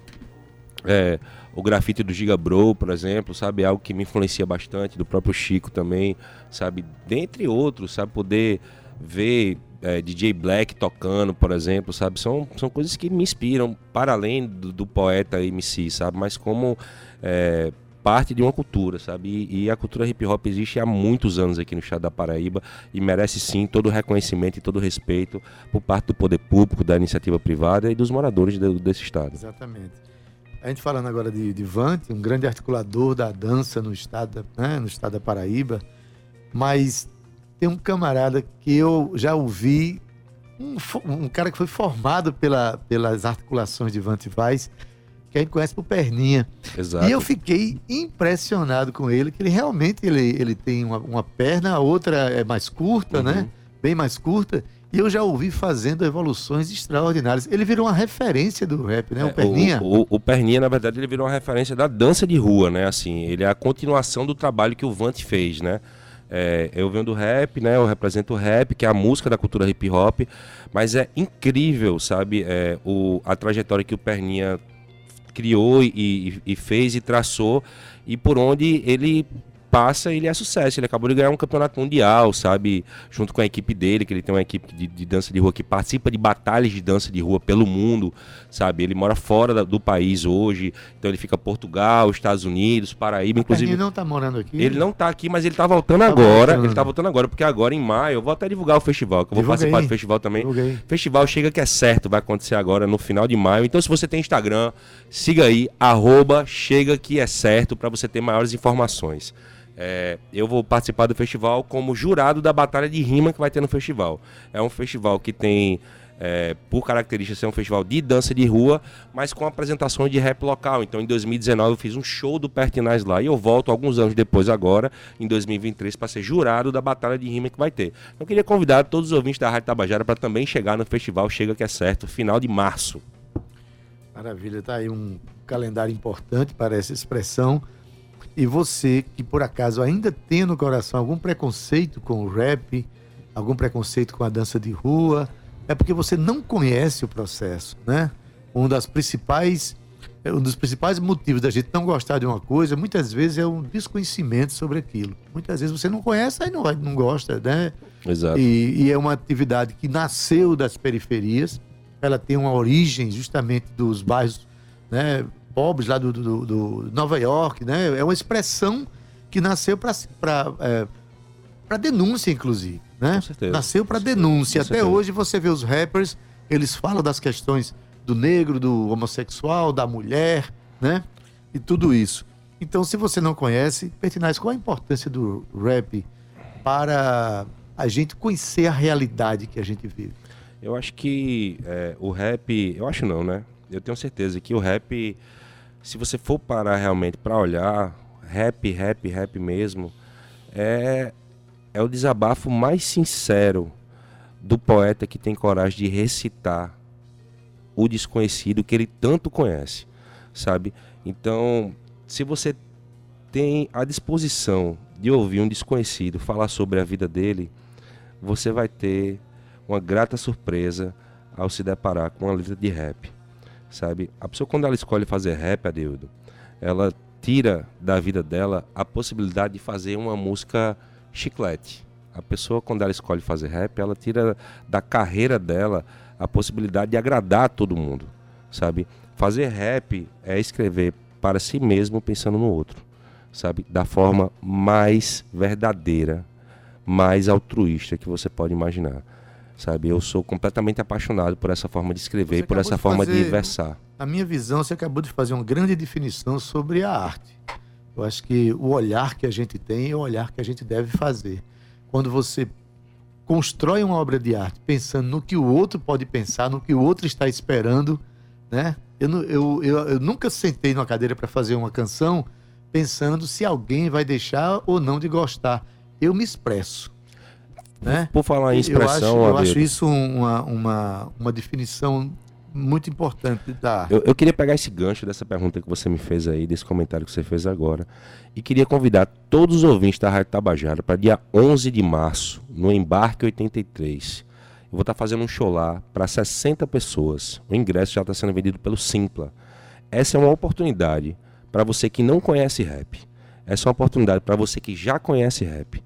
Speaker 5: é, o grafite do Giga Bro, por exemplo, sabe? É algo que me influencia bastante, do próprio Chico também, sabe? Dentre outros, sabe? Poder ver é, DJ Black tocando, por exemplo, sabe? São, são coisas que me inspiram, para além do, do poeta MC, sabe? Mas como é, parte de uma cultura, sabe? E, e a cultura hip hop existe há muitos anos aqui no estado da Paraíba e merece sim todo o reconhecimento e todo o respeito por parte do poder público, da iniciativa privada e dos moradores do- desse estado.
Speaker 2: Exatamente. A gente falando agora de, de Vante, um grande articulador da dança no estado, né, no estado da Paraíba, mas tem um camarada que eu já ouvi, um, um cara que foi formado pela, pelas articulações de Vante Vaz, que a gente conhece por Perninha.
Speaker 5: Exato.
Speaker 2: E eu fiquei impressionado com ele, que ele realmente ele, ele tem uma, uma perna, a outra é mais curta,
Speaker 5: Uhum.
Speaker 2: né? Bem mais curta. E eu já ouvi fazendo evoluções extraordinárias. Ele virou uma referência do rap, né? O
Speaker 5: É,
Speaker 2: Perninha.
Speaker 5: O, o- o Perninha, na verdade, ele virou uma referência da dança de rua, né? Assim, ele é a continuação do trabalho que o Vant fez, né? É, eu venho do rap, né? Eu represento o rap, que é a música da cultura hip hop, mas é incrível, sabe? É, o, a trajetória que o Perninha criou e, e- fez e traçou e por onde ele passa, ele é sucesso. Ele acabou de ganhar um campeonato mundial, sabe? Junto com a equipe dele, que ele tem uma equipe de, de dança de rua que participa de batalhas de dança de rua pelo mundo, sabe? Ele mora fora da, do país hoje, então ele fica Portugal, Estados Unidos, Paraíba, inclusive.
Speaker 2: Ele não tá morando aqui?
Speaker 5: Ele não tá aqui, mas ele tá voltando tá agora. Voltando. Ele tá voltando agora, porque agora em maio eu vou até divulgar o festival, que eu vou Divulguei. participar do festival também. Divulguei. Festival Chega Que É Certo, vai acontecer agora no final de maio. Então, se você tem Instagram, siga aí, arroba Chega Que É Certo, para você ter maiores informações. É, eu vou participar do festival como jurado da batalha de rima que vai ter no festival. É um festival que tem, é, por característica, ser um festival de dança de rua, mas com apresentações de rap local. Então, em 2019, eu fiz um show do Pertinaz lá e eu volto alguns anos depois, agora, em 2023, para ser jurado da batalha de rima que vai ter. Eu queria convidar todos os ouvintes da Rádio Tabajara para também chegar no festival Chega Que É Certo, final de março.
Speaker 2: Maravilha, tá aí um calendário importante para essa expressão. E você que por acaso ainda tem no coração algum preconceito com o rap, algum preconceito com a dança de rua, é porque você não conhece o processo, né? Um das principais um dos principais motivos da gente não gostar de uma coisa, muitas vezes é um desconhecimento sobre aquilo. Muitas vezes você não conhece, aí não, não gosta, né?
Speaker 5: Exato.
Speaker 2: E, e é uma atividade que nasceu das periferias, ela tem uma origem justamente dos bairros né, pobres lá do, do, do, Nova York, né? É uma expressão que nasceu para é, denúncia, inclusive, né?
Speaker 5: Com certeza.
Speaker 2: Nasceu para denúncia. Até hoje você vê os rappers, eles falam das questões do negro, do homossexual, da mulher, né? E tudo isso. Então, se você não conhece, Pertinaz, qual a importância do rap para a gente conhecer a realidade que a gente vive?
Speaker 5: Eu acho que é, o rap, eu acho não, né? Eu tenho certeza que o rap se você for parar realmente para olhar, rap, rap, rap mesmo, é, é o desabafo mais sincero do poeta que tem coragem de recitar o desconhecido que ele tanto conhece, sabe? Então, se você tem a disposição de ouvir um desconhecido falar sobre a vida dele, você vai ter uma grata surpresa ao se deparar com uma letra de rap sabe? A pessoa quando ela escolhe fazer rap, Adeudo, ela tira da vida dela a possibilidade de fazer uma música chiclete. A pessoa quando ela escolhe fazer rap, ela tira da carreira dela a possibilidade de agradar todo mundo, sabe? Fazer rap é escrever para si mesmo pensando no outro, sabe? Da forma mais verdadeira, mais altruísta que você pode imaginar sabe? Eu sou completamente apaixonado por essa forma de escrever e por essa de forma fazer, de versar.
Speaker 2: Na minha visão, você acabou de fazer uma grande definição sobre a arte. Eu acho que o olhar que a gente tem é o olhar que a gente deve fazer. Quando você constrói uma obra de arte pensando no que o outro pode pensar, no que o outro está esperando, né? Eu, eu, eu, eu nunca sentei numa cadeira para fazer uma canção pensando se alguém vai deixar ou não de gostar. Eu me expresso. Né?
Speaker 5: Por falar em expressão.
Speaker 2: Eu acho, eu acho isso uma, uma, uma definição muito importante da
Speaker 5: eu, eu, queria pegar esse gancho dessa pergunta que você me fez aí, desse comentário que você fez agora, e queria convidar todos os ouvintes da Rádio Tabajara para dia 11 de março, no Embarque 83. Eu vou estar tá fazendo um show lá para 60 pessoas. O ingresso já está sendo vendido pelo Simpla. Essa é uma oportunidade para você que não conhece rap. Essa é uma oportunidade para você que já conhece rap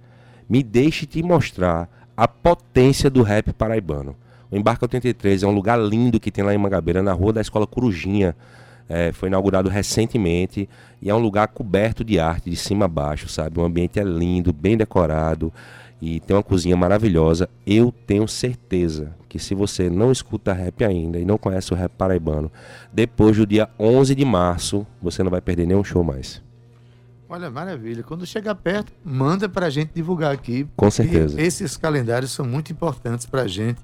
Speaker 5: me deixe te mostrar a potência do rap paraibano. O Embarque 83 é um lugar lindo que tem lá em Mangabeira, na rua da Escola Corujinha. É, foi inaugurado recentemente e é um lugar coberto de arte, de cima a baixo, sabe? O ambiente é lindo, bem decorado e tem uma cozinha maravilhosa. Eu tenho certeza que se você não escuta rap ainda e não conhece o rap paraibano, depois do dia 11 de março, você não vai perder nenhum show mais.
Speaker 2: Olha, maravilha. Quando chegar perto, manda para a gente divulgar aqui.
Speaker 5: Com certeza.
Speaker 2: Esses calendários são muito importantes para a gente.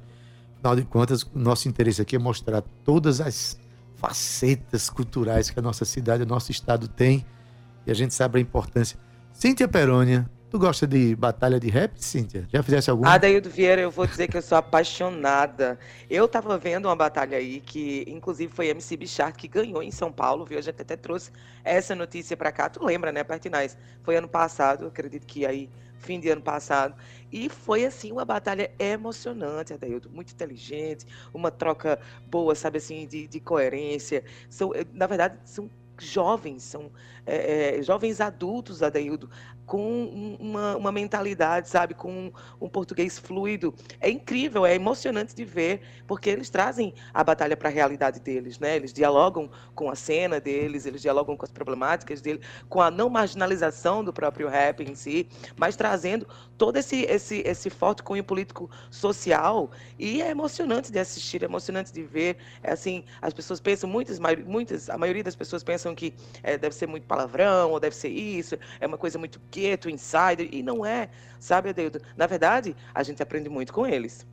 Speaker 2: Afinal de contas, o nosso interesse aqui é mostrar todas as facetas culturais que a nossa cidade, o nosso estado tem. E a gente sabe a importância. Cíntia Perônia, Tu gosta de batalha de rap, Cíntia? Já fizesse alguma?
Speaker 4: Adaildo Vieira, eu vou dizer que eu sou apaixonada. Eu tava vendo uma batalha aí que, inclusive, foi MC Bichard que ganhou em São Paulo, viu? A gente até trouxe essa notícia para cá. Tu lembra, né, Pertinaz? Foi ano passado, acredito que aí, fim de ano passado. E foi, assim, uma batalha emocionante, Adaildo. Muito inteligente, uma troca boa, sabe, assim, de, de coerência. São, na verdade, são jovens, são é, é, jovens adultos, Adaildo, com uma, uma mentalidade, sabe, com um, um, português fluido. É incrível, é emocionante de ver, porque eles trazem a batalha para a realidade deles, né? Eles dialogam com a cena deles, eles dialogam com as problemáticas dele, com a não marginalização do próprio rap em si, mas trazendo todo esse, esse, esse forte cunho político social e é emocionante de assistir, é emocionante de ver. É assim, as pessoas pensam, muitas, muitas, a maioria das pessoas pensam que é, deve ser muito palavrão, ou deve ser isso, é uma coisa muito insider, e não é, sabe, Adeildo? Na verdade, a gente aprende muito com eles.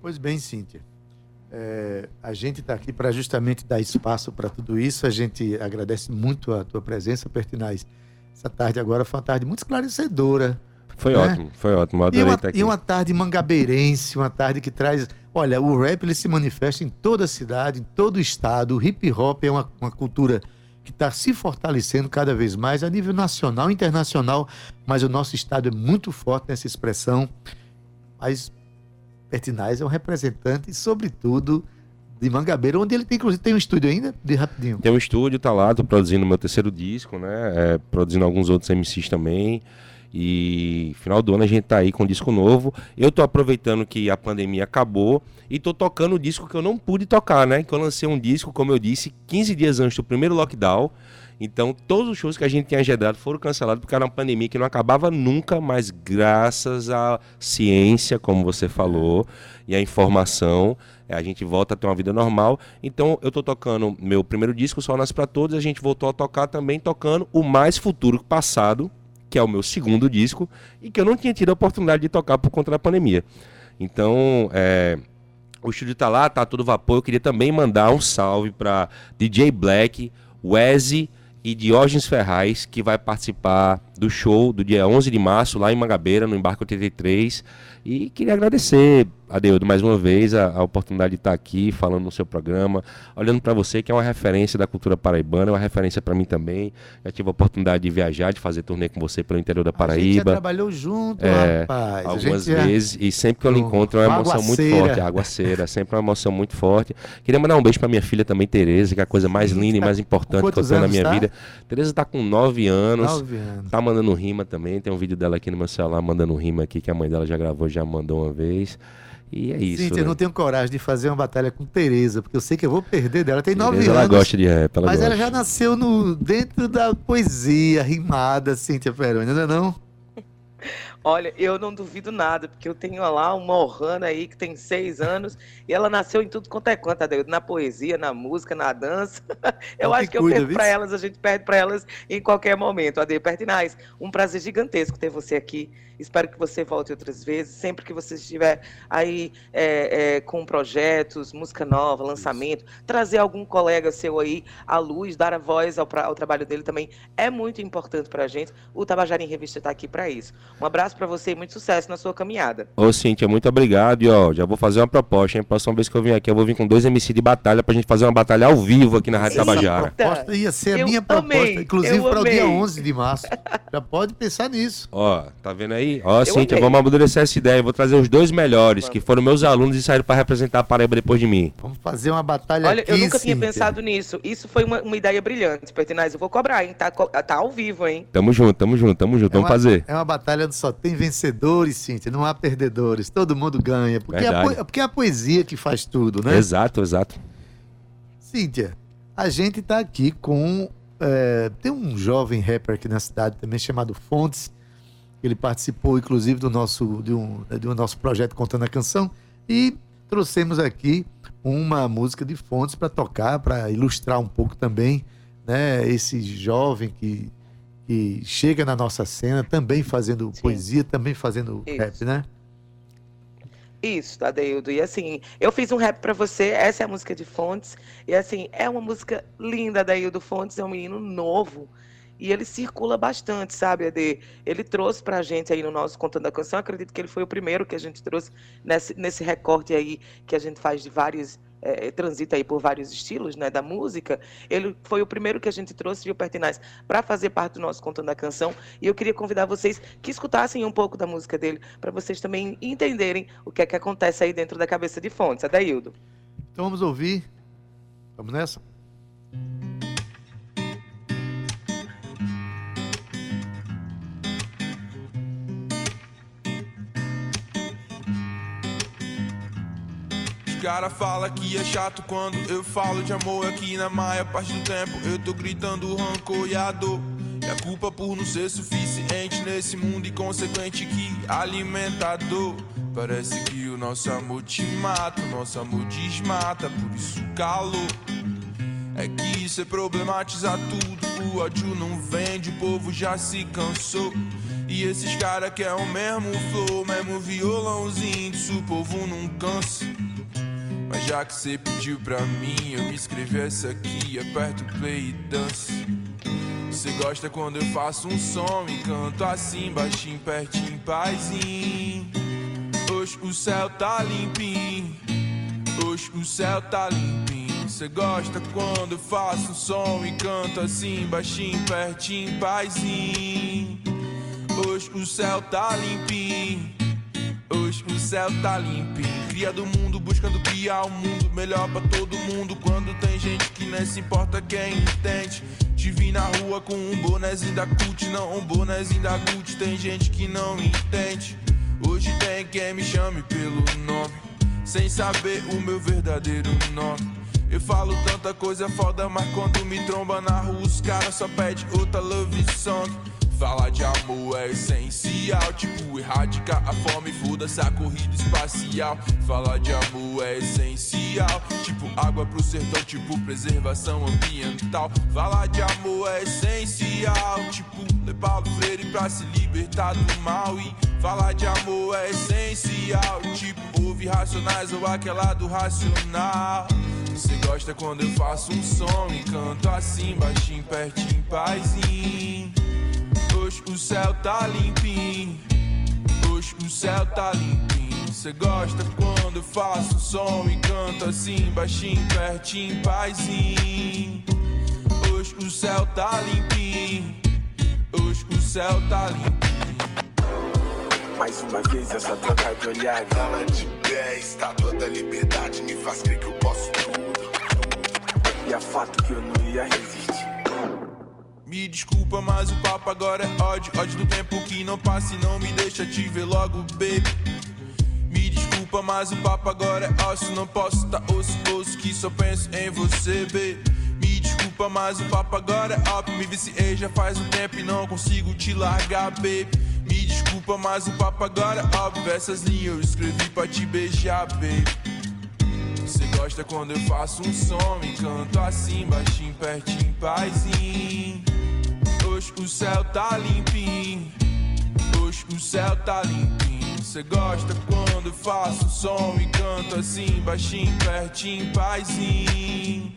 Speaker 2: Pois bem, Cíntia. É, a gente está aqui para justamente dar espaço para tudo isso. A gente agradece muito a tua presença, Pertinaz. Essa tarde agora foi uma tarde muito esclarecedora.
Speaker 5: Foi né? ótimo, foi ótimo.
Speaker 2: Adorei e uma, estar aqui. E uma tarde mangabeirense, uma tarde que traz. Olha, o rap ele se manifesta em toda a cidade, em todo o estado. O hip hop é uma, uma cultura que está se fortalecendo cada vez mais a nível nacional e internacional, mas o nosso estado é muito forte nessa expressão. Mas Pertinaz é um representante, sobretudo, de Mangabeira, onde ele tem, inclusive, tem um estúdio ainda, de rapidinho.
Speaker 5: Tem um estúdio, tá lá, tô produzindo meu terceiro disco, né? É, produzindo alguns outros MCs também. E final do ano a gente tá aí com um disco novo. Eu tô aproveitando que a pandemia acabou e tô tocando o disco que eu não pude tocar, né? Que eu lancei um disco, como eu disse, 15 dias antes do primeiro lockdown. Então, todos os shows que a gente tinha agendado foram cancelados porque era uma pandemia que não acabava nunca, mas graças à ciência, como você falou, e à informação, a gente volta a ter uma vida normal. Então, eu estou tocando meu primeiro disco, Só Nasce para Todos, a gente voltou a tocar também tocando o Mais Futuro Passado, que é o meu segundo disco, e que eu não tinha tido a oportunidade de tocar por conta da pandemia. Então, é, o estúdio está lá, tá todo vapor. Eu queria também mandar um salve para DJ Black, Wesley e Diógenes Ferraz, que vai participar do show do dia 11 de março lá em Mangabeira, no Embarque 83. E queria agradecer, Adeudo, mais uma vez a, a oportunidade de estar aqui falando no seu programa, olhando para você, que é uma referência da cultura paraibana, é uma referência para mim também. Já tive a oportunidade de viajar, de fazer turnê com você pelo interior da Paraíba. A gente já
Speaker 2: trabalhou junto,
Speaker 5: é, rapaz. Algumas vezes, e sempre que eu lhe encontro é uma emoção muito forte. Aguaceira, sempre uma emoção muito forte. Queria mandar um beijo para minha filha também, Tereza, que é a coisa mais linda e mais importante que eu tenho na minha tá? vida. Tereza está com 9 anos, nove anos, tá mandando rima também. Tem um vídeo dela aqui no meu celular mandando rima aqui, que a mãe dela já gravou já mandou uma vez. E é isso.
Speaker 2: Gente, né? eu não tenho coragem de fazer uma batalha com Tereza, porque eu sei que eu vou perder dela. Tem nove
Speaker 5: anos.
Speaker 2: Ela
Speaker 5: gosta de rap, ela
Speaker 2: Mas
Speaker 5: gosta.
Speaker 2: ela já nasceu no, dentro da poesia rimada, Cíntia Peroni, não é não?
Speaker 4: Olha, eu não duvido nada, porque eu tenho lá uma Ohana aí que tem seis anos e ela nasceu em tudo quanto é canto, na poesia, na música, na dança. Eu acho que, eu cuida, perco para elas, a gente perde para elas em qualquer momento. Ade Pertinaz, um prazer gigantesco ter você aqui. Espero que você volte outras vezes, sempre que você estiver aí é, é, com projetos, música nova, lançamento, Isso. trazer algum colega seu aí à luz, dar a voz ao, ao trabalho dele também é muito importante para a gente. O Tabajara em Revista está aqui para isso. Um abraço para você e muito sucesso na sua caminhada.
Speaker 5: Ô, Cíntia, muito obrigado. E ó, já vou fazer uma proposta, hein? Próxima vez que eu vim aqui, eu vou vir com dois MC de batalha pra gente fazer uma batalha ao vivo aqui na Rádio Tabajara.
Speaker 2: Proposta ia ser a eu minha amei, proposta, inclusive para o dia 11 de março. já pode pensar nisso.
Speaker 5: Ó, tá vendo aí? Aí. Ó, Cíntia, vamos amadurecer essa ideia. Eu vou trazer os dois melhores, que foram meus alunos e saíram para representar a Paraíba depois de mim.
Speaker 2: Vamos fazer uma batalha
Speaker 4: Olha,
Speaker 2: aqui,
Speaker 4: eu nunca
Speaker 2: Cíntia.
Speaker 4: tinha pensado nisso. Isso foi uma, uma ideia brilhante, Pertinaz. Eu vou cobrar, hein? Tá, tá ao vivo, hein?
Speaker 5: Tamo junto, tamo junto, tamo junto. É vamos
Speaker 2: uma,
Speaker 5: fazer.
Speaker 2: É uma batalha onde só tem vencedores, Cíntia. Não há perdedores. Todo mundo ganha. Porque, é a, porque é a poesia que faz tudo, né?
Speaker 5: Exato, exato.
Speaker 2: Cíntia, a gente tá aqui com. É, tem um jovem rapper aqui na cidade também chamado Fontes ele participou, inclusive, do nosso, de um, do nosso projeto Contando a Canção. E trouxemos aqui uma música de fontes para tocar, para ilustrar um pouco também né, esse jovem que, que chega na nossa cena, também fazendo Sim. poesia, também fazendo Isso. rap, né?
Speaker 4: Isso, Adeildo. E assim, eu fiz um rap para você, essa é a música de Fontes. E assim, é uma música linda, Adeildo Fontes, é um menino novo e ele circula bastante, sabe, Ade? Ele trouxe para a gente aí no nosso Contando a Canção, acredito que ele foi o primeiro que a gente trouxe nesse, nesse recorte aí que a gente faz de vários, é, transita aí por vários estilos, né, da música, ele foi o primeiro que a gente trouxe, o Pertinaz, para fazer parte do nosso Contando a Canção, e eu queria convidar vocês que escutassem um pouco da música dele, para vocês também entenderem o que é que acontece aí dentro da cabeça de Fontes. Adaildo.
Speaker 2: Então vamos ouvir. Vamos nessa?
Speaker 9: Cara falam que é chato quando eu falo de amor aqui na maior parte do tempo eu tô gritando rancor e a dor. E a culpa por não ser suficiente nesse mundo inconsequente que alimentador. Parece que o nosso amor te mata, o nosso amor desmata, por isso calor. É que isso é problematizar tudo, o ódio não vende, o povo já se cansou. E esses cara que é o mesmo flow, mesmo violãozinho, disso o povo não cansa. Mas já que você pediu pra mim, eu me escrevi essa aqui, aperta o play e dança. Você gosta quando eu faço um som e canto assim, baixinho, pertinho, paizinho. Hoje o céu tá limpinho, hoje o céu tá limpinho. Você gosta quando eu faço um som e canto assim, baixinho, pertinho, paizinho. Hoje o céu tá limpinho, hoje o céu tá limpinho. Cria do mundo buscando criar um mundo melhor pra todo mundo. Quando tem gente que nem se importa quem entende. Te vi na rua com um bonezinho da CUT, não um bonezinho da Gucci. Tem gente que não entende. Hoje tem quem me chame pelo nome, sem saber o meu verdadeiro nome. Eu falo tanta coisa foda, mas quando me tromba na rua, os caras só pedem outra love song. Falar de amor é essencial, tipo erradicar a fome, foda-se a corrida espacial. Falar de amor é essencial, tipo água pro sertão, tipo preservação ambiental. Falar de amor é essencial, tipo ler Paulo Freire pra se libertar do mal. E falar de amor é essencial, tipo ouvir racionais ou aquela do racional. Você gosta quando eu faço um som e canto assim, baixinho, pertinho, paizinho. Hoje o céu tá limpinho. Hoje o céu tá limpinho. Cê gosta quando eu faço som e canto assim, baixinho, pertinho, paizinho. Hoje o céu tá limpinho. Hoje o céu tá limpinho.
Speaker 10: Mais uma vez essa troca de olhar
Speaker 11: Fala de pé, estátua da liberdade Me faz crer que eu posso tudo
Speaker 10: E a fato que eu não ia resistir
Speaker 9: Me desculpa, mas o papo agora é ódio. Ódio do tempo que não passa e não me deixa te ver logo, baby. Me desculpa, mas o papo agora é ócio Não posso tá osso, osso que só penso em você, baby. Me desculpa, mas o papo agora é up Me viciei já faz um tempo e não consigo te largar, baby. Me desculpa, mas o papo agora é óbvio Essas linhas eu escrevi pra te beijar, baby. Você gosta quando eu faço um som e canto assim, baixinho, pertinho, paizinho Hoje o céu tá limpinho. Hoje o céu tá limpinho. Cê gosta quando faço som e canto assim, baixinho, pertinho, paizinho.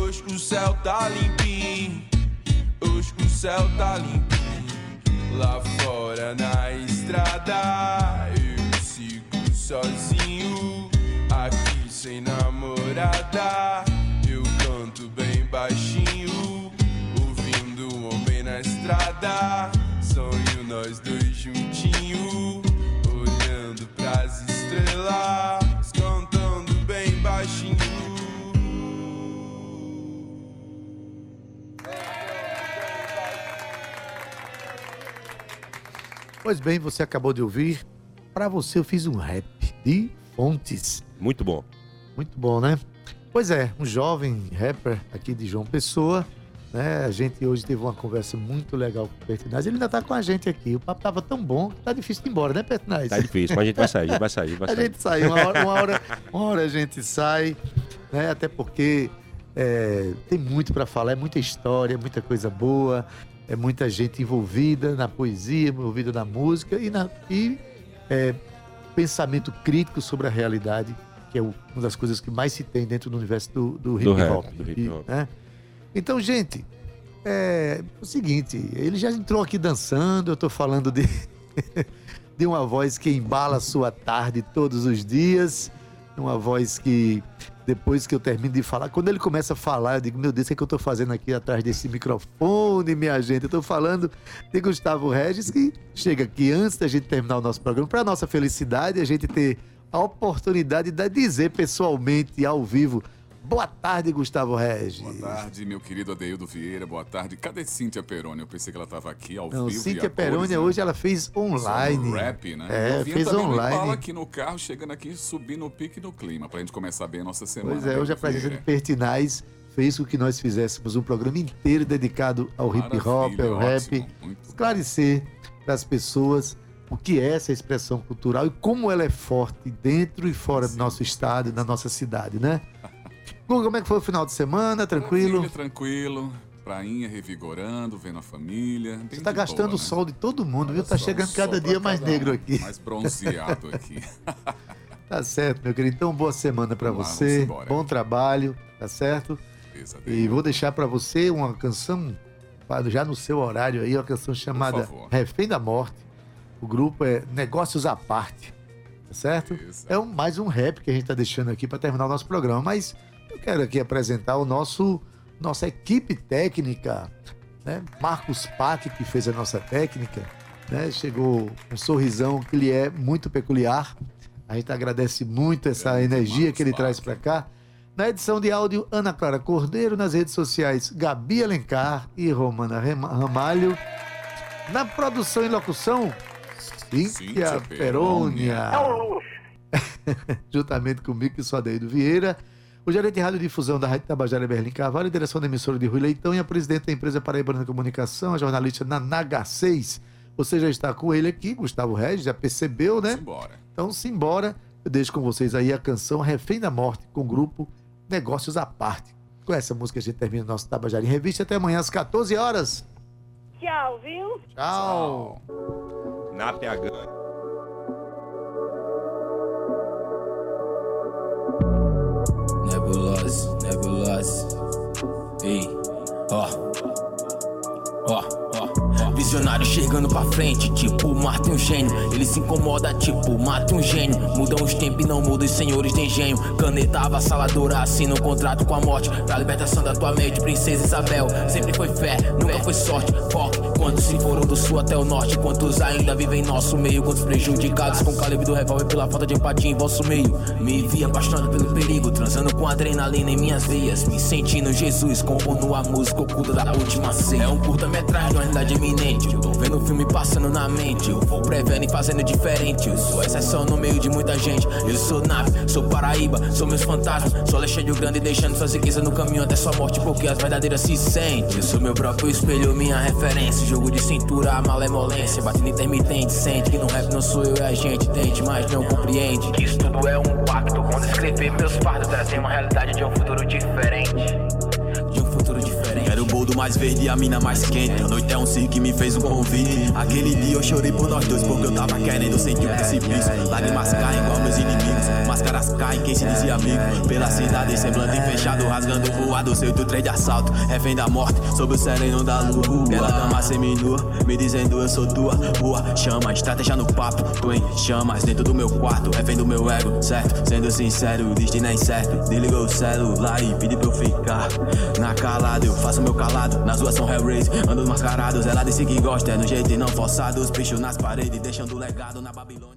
Speaker 9: Hoje o céu tá limpinho. Hoje o céu tá limpinho. Lá fora na estrada, eu sigo sozinho. Aqui sem namorada, eu canto bem baixinho estrada. Sonho nós dois juntinho, olhando pras estrelas, cantando bem baixinho.
Speaker 2: Pois bem, você acabou de ouvir. Pra você eu fiz um rap de Fontes.
Speaker 5: Muito bom.
Speaker 2: Muito bom, né? Pois é, um jovem rapper aqui de João Pessoa. Né? A gente hoje teve uma conversa muito legal com o Pertinaz. Ele ainda tá com a gente aqui. O papo tava tão bom que tá difícil de ir embora, né, Pertinaz?
Speaker 5: Tá difícil, mas a gente vai sair, a gente vai sair, a gente vai
Speaker 2: A
Speaker 5: sair.
Speaker 2: gente sai, uma hora, uma hora, uma hora a gente sai, né? Até porque é, tem muito para falar, é muita história, é muita coisa boa, é muita gente envolvida na poesia, envolvida na música e, na, e é, pensamento crítico sobre a realidade, que é uma das coisas que mais se tem dentro do universo do, do hip hop.
Speaker 5: do hip
Speaker 2: E,
Speaker 5: hop.
Speaker 2: né? Então, gente, é o seguinte, ele já entrou aqui dançando, eu tô falando de, de uma voz que embala a sua tarde todos os dias, uma voz que depois que eu termino de falar, quando ele começa a falar, eu digo, meu Deus, o que, é que eu tô fazendo aqui atrás desse microfone, minha gente? Eu tô falando de Gustavo Regis, que chega aqui antes da gente terminar o nosso programa, para nossa felicidade, a gente ter a oportunidade de dizer pessoalmente, ao vivo, Boa tarde, Gustavo Regis.
Speaker 1: Boa tarde, meu querido Adeildo Vieira. Boa tarde. Cadê Cíntia Peroni? Eu pensei que ela estava aqui ao
Speaker 2: Não,
Speaker 1: vivo.
Speaker 2: Cíntia
Speaker 1: a
Speaker 2: Peroni
Speaker 1: né?
Speaker 2: hoje ela fez online.
Speaker 1: No rap, né?
Speaker 2: É, fez online.
Speaker 1: Impala aqui no carro, chegando aqui, subindo o pique no clima, pra gente começar bem a nossa semana.
Speaker 2: Pois é, hoje a presença de. Pertinaz fez com que nós fizéssemos um programa inteiro dedicado ao hip hop, ao rap,
Speaker 1: ótimo,
Speaker 2: esclarecer para as pessoas o que é essa expressão cultural e como ela é forte dentro e fora do nosso estado e da nossa cidade, né? Guga, como é que foi o final de semana? Tranquilo?
Speaker 1: Maravilha, tranquilo. Prainha revigorando, vendo a família.
Speaker 2: Você tá gastando
Speaker 1: boa,
Speaker 2: o
Speaker 1: né?
Speaker 2: sol de todo mundo, viu? Tá chegando cada dia mais
Speaker 1: cada um,
Speaker 2: negro aqui.
Speaker 1: Mais bronzeado aqui.
Speaker 2: Tá certo, meu querido. Então, boa semana
Speaker 1: lá,
Speaker 2: você.
Speaker 1: embora.
Speaker 2: Bom trabalho, tá certo?
Speaker 1: Beleza,
Speaker 2: E vou deixar pra você uma canção para- já no seu horário aí, uma canção chamada. Refém da Morte. O grupo é Negócios à Parte, tá certo? É um, mais um rap que a gente tá deixando aqui para terminar o nosso programa, mas eu quero aqui apresentar o nosso nossa equipe técnica, né? Marcos Pac, que fez a nossa técnica, né? Chegou um sorrisão que lhe é muito peculiar. A gente agradece muito essa energia que ele traz para cá. Na edição de áudio, Ana Clara Cordeiro. Nas redes sociais, Gabi Alencar e Romana Ramalho. Na produção e locução, Cíntia Perônia.
Speaker 3: É um luxo.
Speaker 2: Juntamente comigo, que sou Adeildo Vieira. O gerente de rádio e difusão da Rádio Tabajara, Berlim Carvalho, direção da emissora de Rui Leitão e a presidente da empresa Paraibana de Comunicação, a jornalista Nanaga 6. Você já está com ele aqui, Gustavo Regis, já percebeu, né?
Speaker 1: Simbora.
Speaker 2: Então, simbora. Eu deixo com vocês aí a canção Refém da Morte, com o grupo Negócios à Parte. Com essa música a gente termina o nosso Tabajara em Revista. Até amanhã às 14 horas.
Speaker 12: Tchau, viu?
Speaker 2: Tchau.
Speaker 5: Na PH.
Speaker 13: Ó. Ó, ó. Visionário chegando pra frente, tipo, mata um gênio. Ele se incomoda, tipo, mata um gênio. Mudam os tempos e não mudam os senhores de engenho. Caneta avassaladora, assina um contrato com a morte. Pra libertação da tua mente, Princesa Isabel. Sempre foi fé, nunca foi sorte. Foco, quantos se foram do sul até o norte. Quantos ainda vivem em nosso meio. Quantos prejudicados com o calibre do revólver pela falta de empatia em vosso meio. Me vi apaixonado pelo perigo, transando com adrenalina em minhas veias. Me sentindo Jesus, compondo a música oculta da última ceia. É um curta-metragem, uma realidade eminente. Vendo filme passando na mente. Eu vou prevendo e fazendo diferente. Eu sou exceção no meio de muita gente. Eu sou nave, sou Paraíba, sou meus fantasmas. Sou Alexandre o Grande deixando suas riquezas no caminho até sua morte, porque as verdadeiras se sentem. Eu sou meu próprio espelho, minha referência. Jogo de cintura, a malemolência. Batendo intermitente, sente que no rap não sou eu e a gente. Tente, mas não compreende. Isso tudo é um pacto. Quando escrever meus fardos, trazer uma realidade de um futuro diferente.
Speaker 14: Boldo mais verde e a mina mais quente. A noite é um circo que me fez um convite. Aquele dia eu chorei por nós dois, porque eu tava querendo sentir o precipício. Lágrimas caem igual meus inimigos. Máscaras caem, quem se dizia amigo. Pela cidade, semblante fechado, rasgando o voado. Seu do trem de assalto, refém da morte, sob o sereno da lua. Aquela dama seminua, me dizendo eu sou tua. Rua, chama, estratégia no papo. Tu em chamas dentro do meu quarto, refém do meu ego, certo? Sendo sincero, destino é incerto. Desligou o celular e pedi pra eu ficar na calada. Eu faço meu calado, nas ruas são Hellraiser. Ando mascarados, ela disse que gosta, é no jeito e não forçado. Os bichos nas paredes, deixando legado na Babilônia.